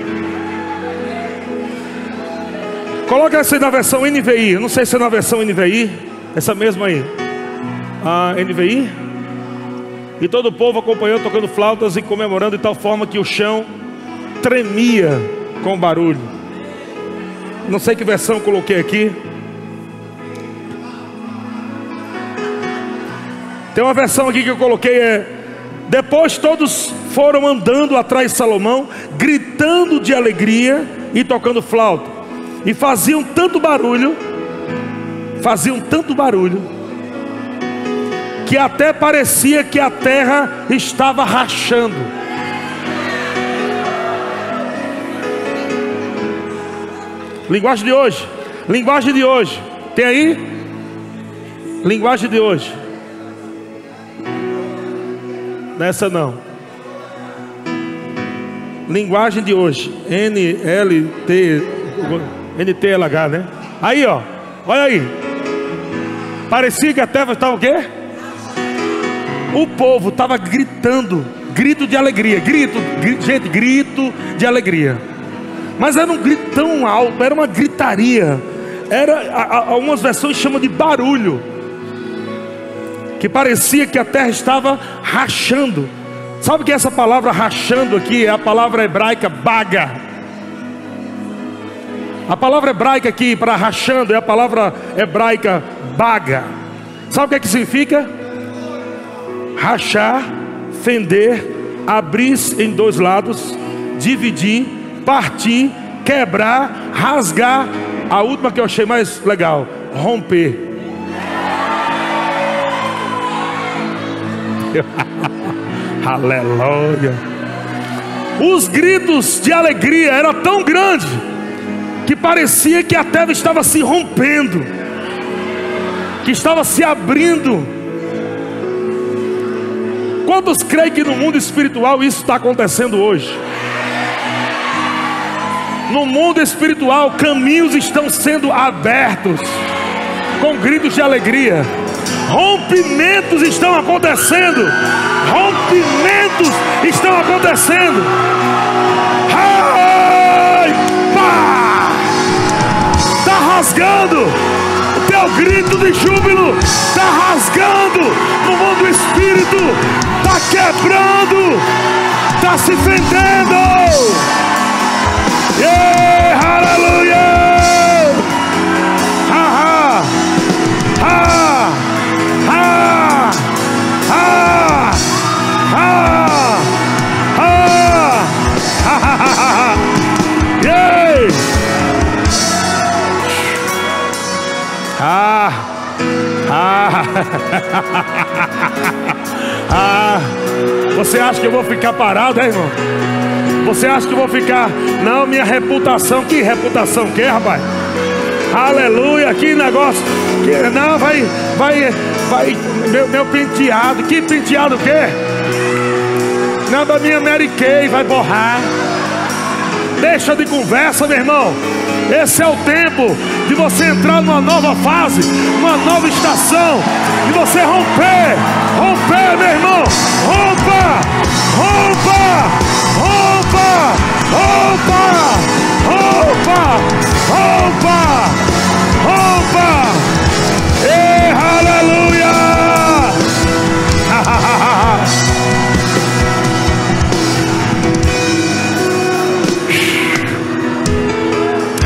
Coloca essa aí na versão NVI. Eu não sei se é na versão NVI. Essa mesma aí. A NVI. E todo o povo acompanhou tocando flautas e comemorando de tal forma que o chão tremia com barulho. Não sei que versão coloquei aqui. Tem uma versão aqui que eu coloquei é depois todos foram andando atrás de Salomão, gritando de alegria e tocando flauta e faziam tanto barulho, faziam tanto barulho, que até parecia que a terra estava rachando. Linguagem de hoje, linguagem de hoje, tem aí? Linguagem de hoje. Nessa não. Linguagem de hoje. N L T NTLH, né? Aí, ó, olha aí. Parecia que a terra estava o quê? O povo estava gritando, grito de alegria, grito, grito, gente, grito de alegria. Mas era um grito tão alto, era uma gritaria. Era, algumas versões chamam de barulho. que parecia que a terra estava rachando. Sabe que essa palavra rachando aqui é a palavra hebraica baga. A palavra hebraica aqui para rachando é a palavra hebraica baga. Sabe o que, é que significa? Rachar, fender, abrir em dois lados, dividir, partir, quebrar, rasgar. A última que eu achei mais legal, romper. Aleluia. Os gritos de alegria eram tão grandes que parecia que a terra estava se rompendo, que estava se abrindo. Quantos creem que no mundo espiritual isso está acontecendo hoje? No mundo espiritual, caminhos estão sendo abertos com gritos de alegria. Rompimentos estão acontecendo. Rompimentos estão acontecendo. Rasgando. O teu grito de júbilo tá rasgando no mundo espírito. Tá quebrando. Tá se fendendo. Yeah! ah, você acha que eu vou ficar parado, é, irmão? Você acha que eu vou ficar? Não, minha reputação, que reputação que, rapaz? Aleluia, que negócio. Que, não, vai, vai, vai, meu, meu penteado, que penteado que? Não, da minha Mary Kay, vai borrar. Deixa de conversa, meu irmão. Esse é o tempo de você entrar numa nova fase, numa nova estação, de você romper, romper, meu irmão. Rompa, rompa, rompa, rompa, rompa, rompa, rompa. E aleluia!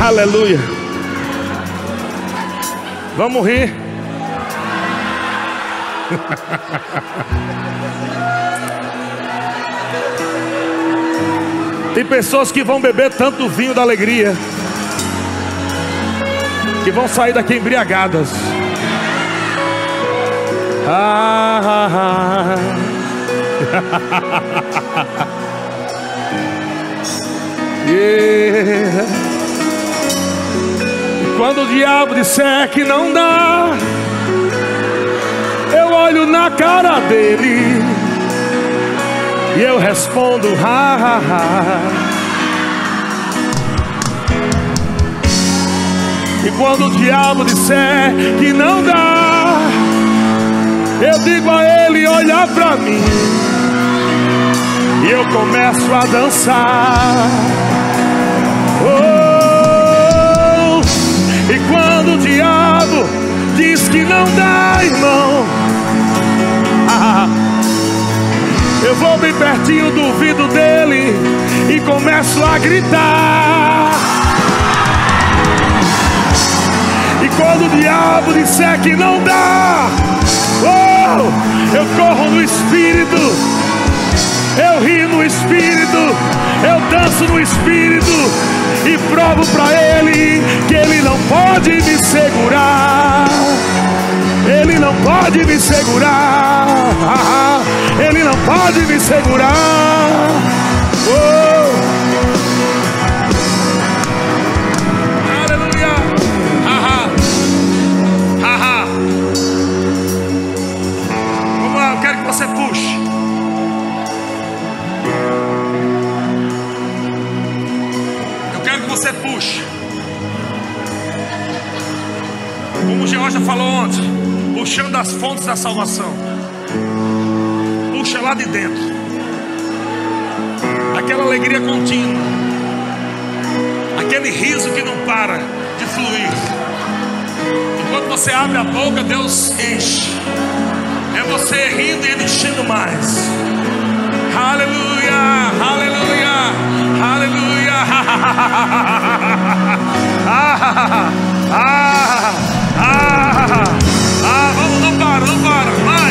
Aleluia. Vamos rir. Tem pessoas que vão beber tanto vinho da alegria que vão sair daqui embriagadas. Ah, ah, ah. yeah. Quando o diabo disser que não dá, eu olho na cara dele e eu respondo: ha, ha, ha. E quando o diabo disser que não dá, eu digo a ele olhar para mim e eu começo a dançar. Oh, e quando o diabo diz que não dá, irmão, eu vou bem pertinho do ouvido dele e começo a gritar. E quando o diabo disser que não dá, oh, eu corro no espírito, eu rio no espírito, eu danço no espírito e provo para ele que ele não pode me segurar. Ele não pode me segurar. Ele não pode me segurar. Oh. O Georgia falou ontem, puxando as fontes da salvação. Puxa lá de dentro. Aquela alegria contínua. Aquele riso que não para de fluir. Enquanto você abre a boca, Deus enche. É você rindo e ele enchendo mais. Aleluia, aleluia, aleluia. ah, ah, ah, ah, vamos, não para, não mais.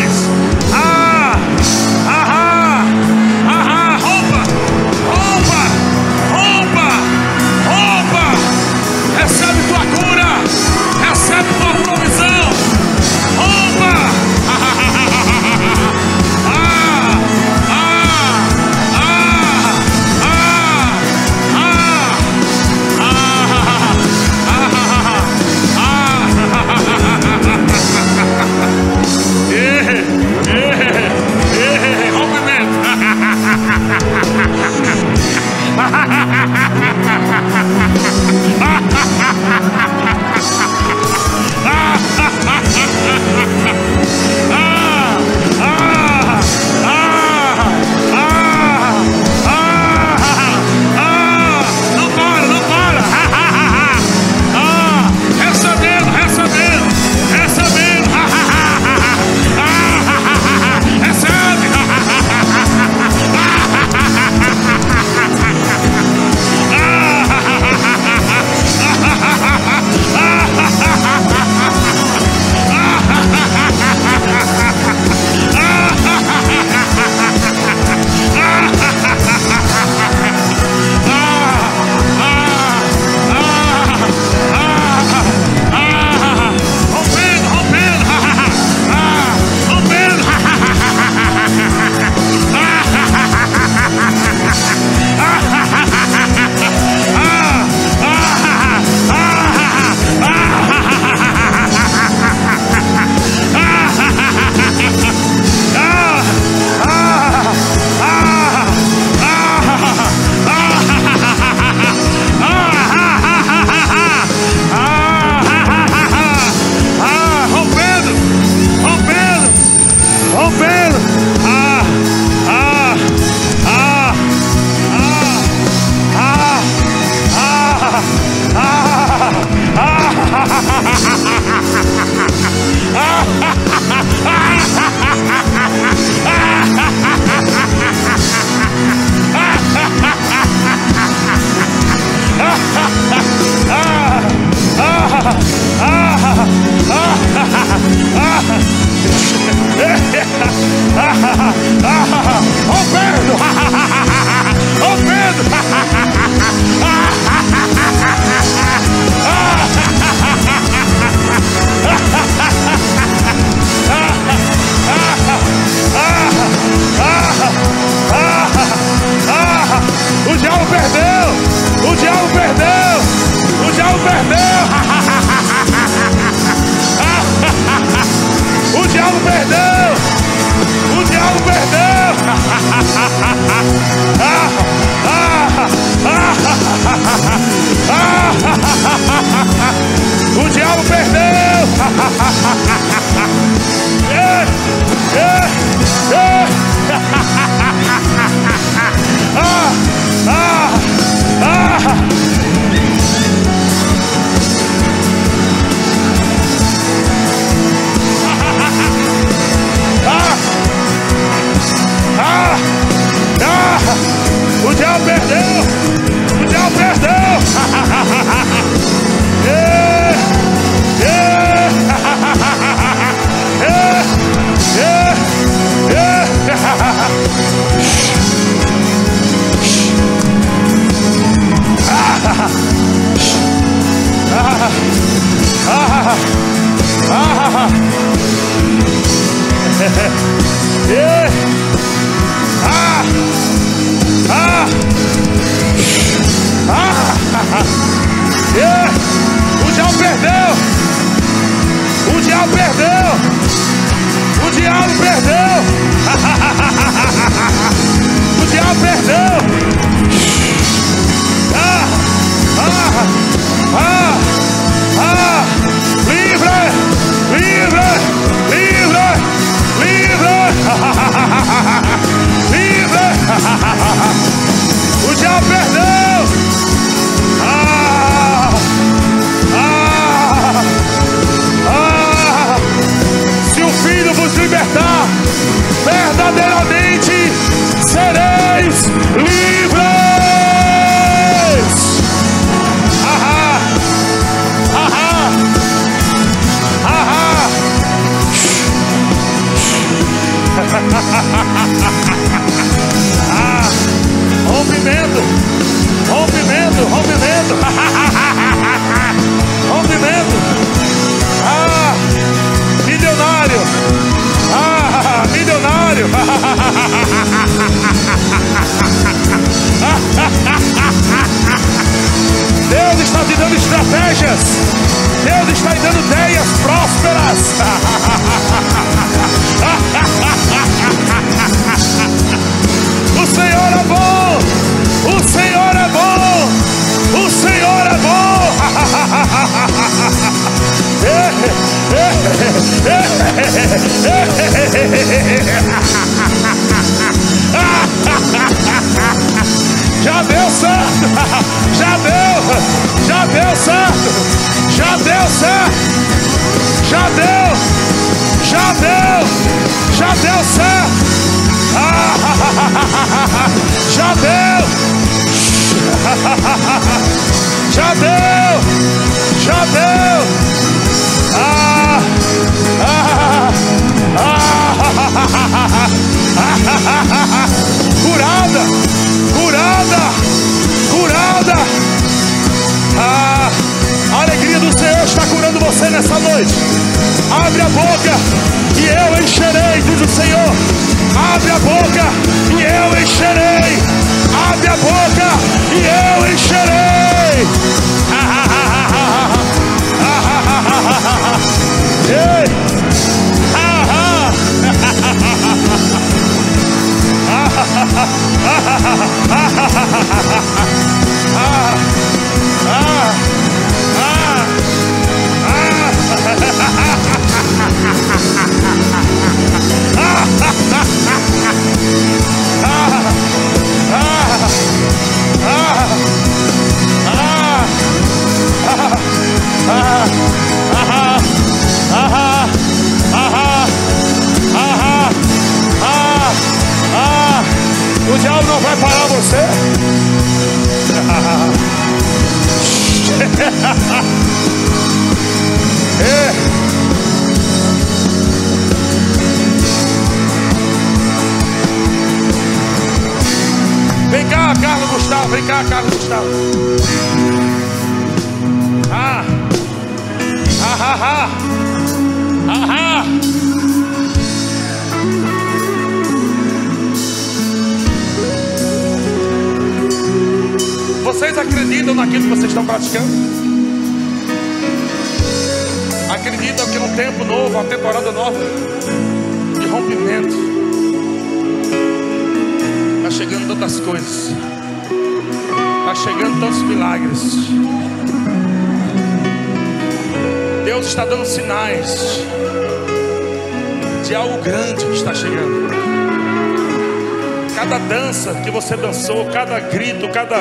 Cada dança que você dançou, cada grito, cada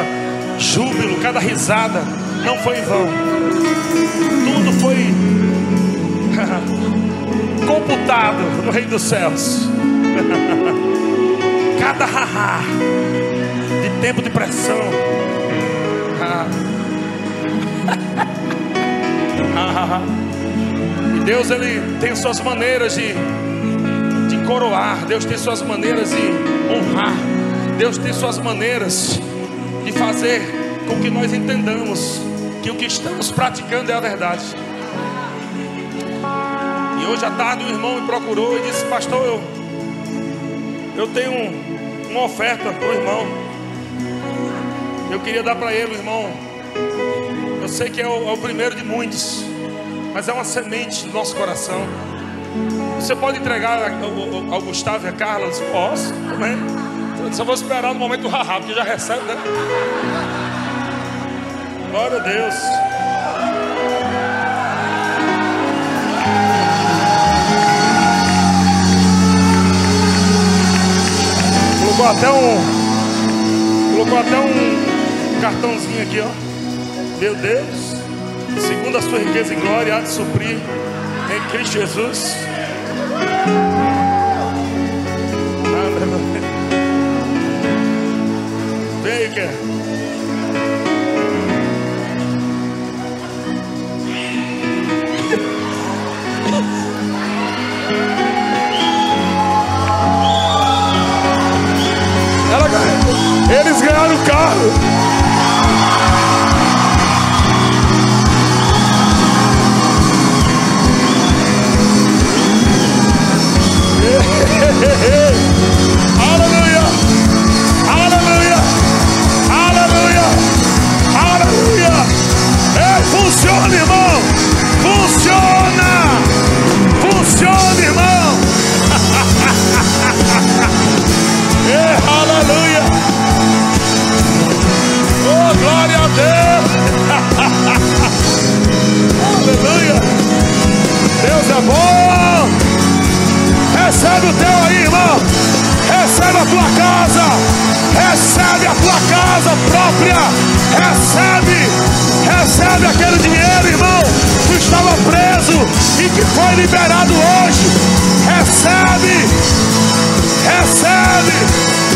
júbilo, cada risada, não foi em vão. Tudo foi computado no Reino dos Céus. cada haha de tempo de pressão. e Deus ele tem suas maneiras de coroar, Deus tem suas maneiras de honrar, Deus tem suas maneiras de fazer com que nós entendamos que o que estamos praticando é a verdade. E hoje à tarde o irmão me procurou e disse: Pastor, eu, eu tenho um, uma oferta para o irmão. Eu queria dar para ele, irmão. Eu sei que é o, é o primeiro de muitos, mas é uma semente no nosso coração. Você pode entregar ao, ao Gustavo e a Carla? Posso, também. Só vou esperar no momento do haha, porque já recebe, né? Glória a Deus. Colocou até um. Colocou até um cartãozinho aqui, ó. Meu Deus. Segundo a sua riqueza e glória, há de suprir em Cristo Jesus. Ganhou. Eles ganharam o carro. Aleluia! Aleluia! Aleluia. Deus é bom. Recebe o teu aí, irmão. Recebe a tua casa. Recebe a tua casa própria. Recebe. Recebe aquele dinheiro, irmão. Que estava preso e que foi liberado hoje. Recebe. Recebe.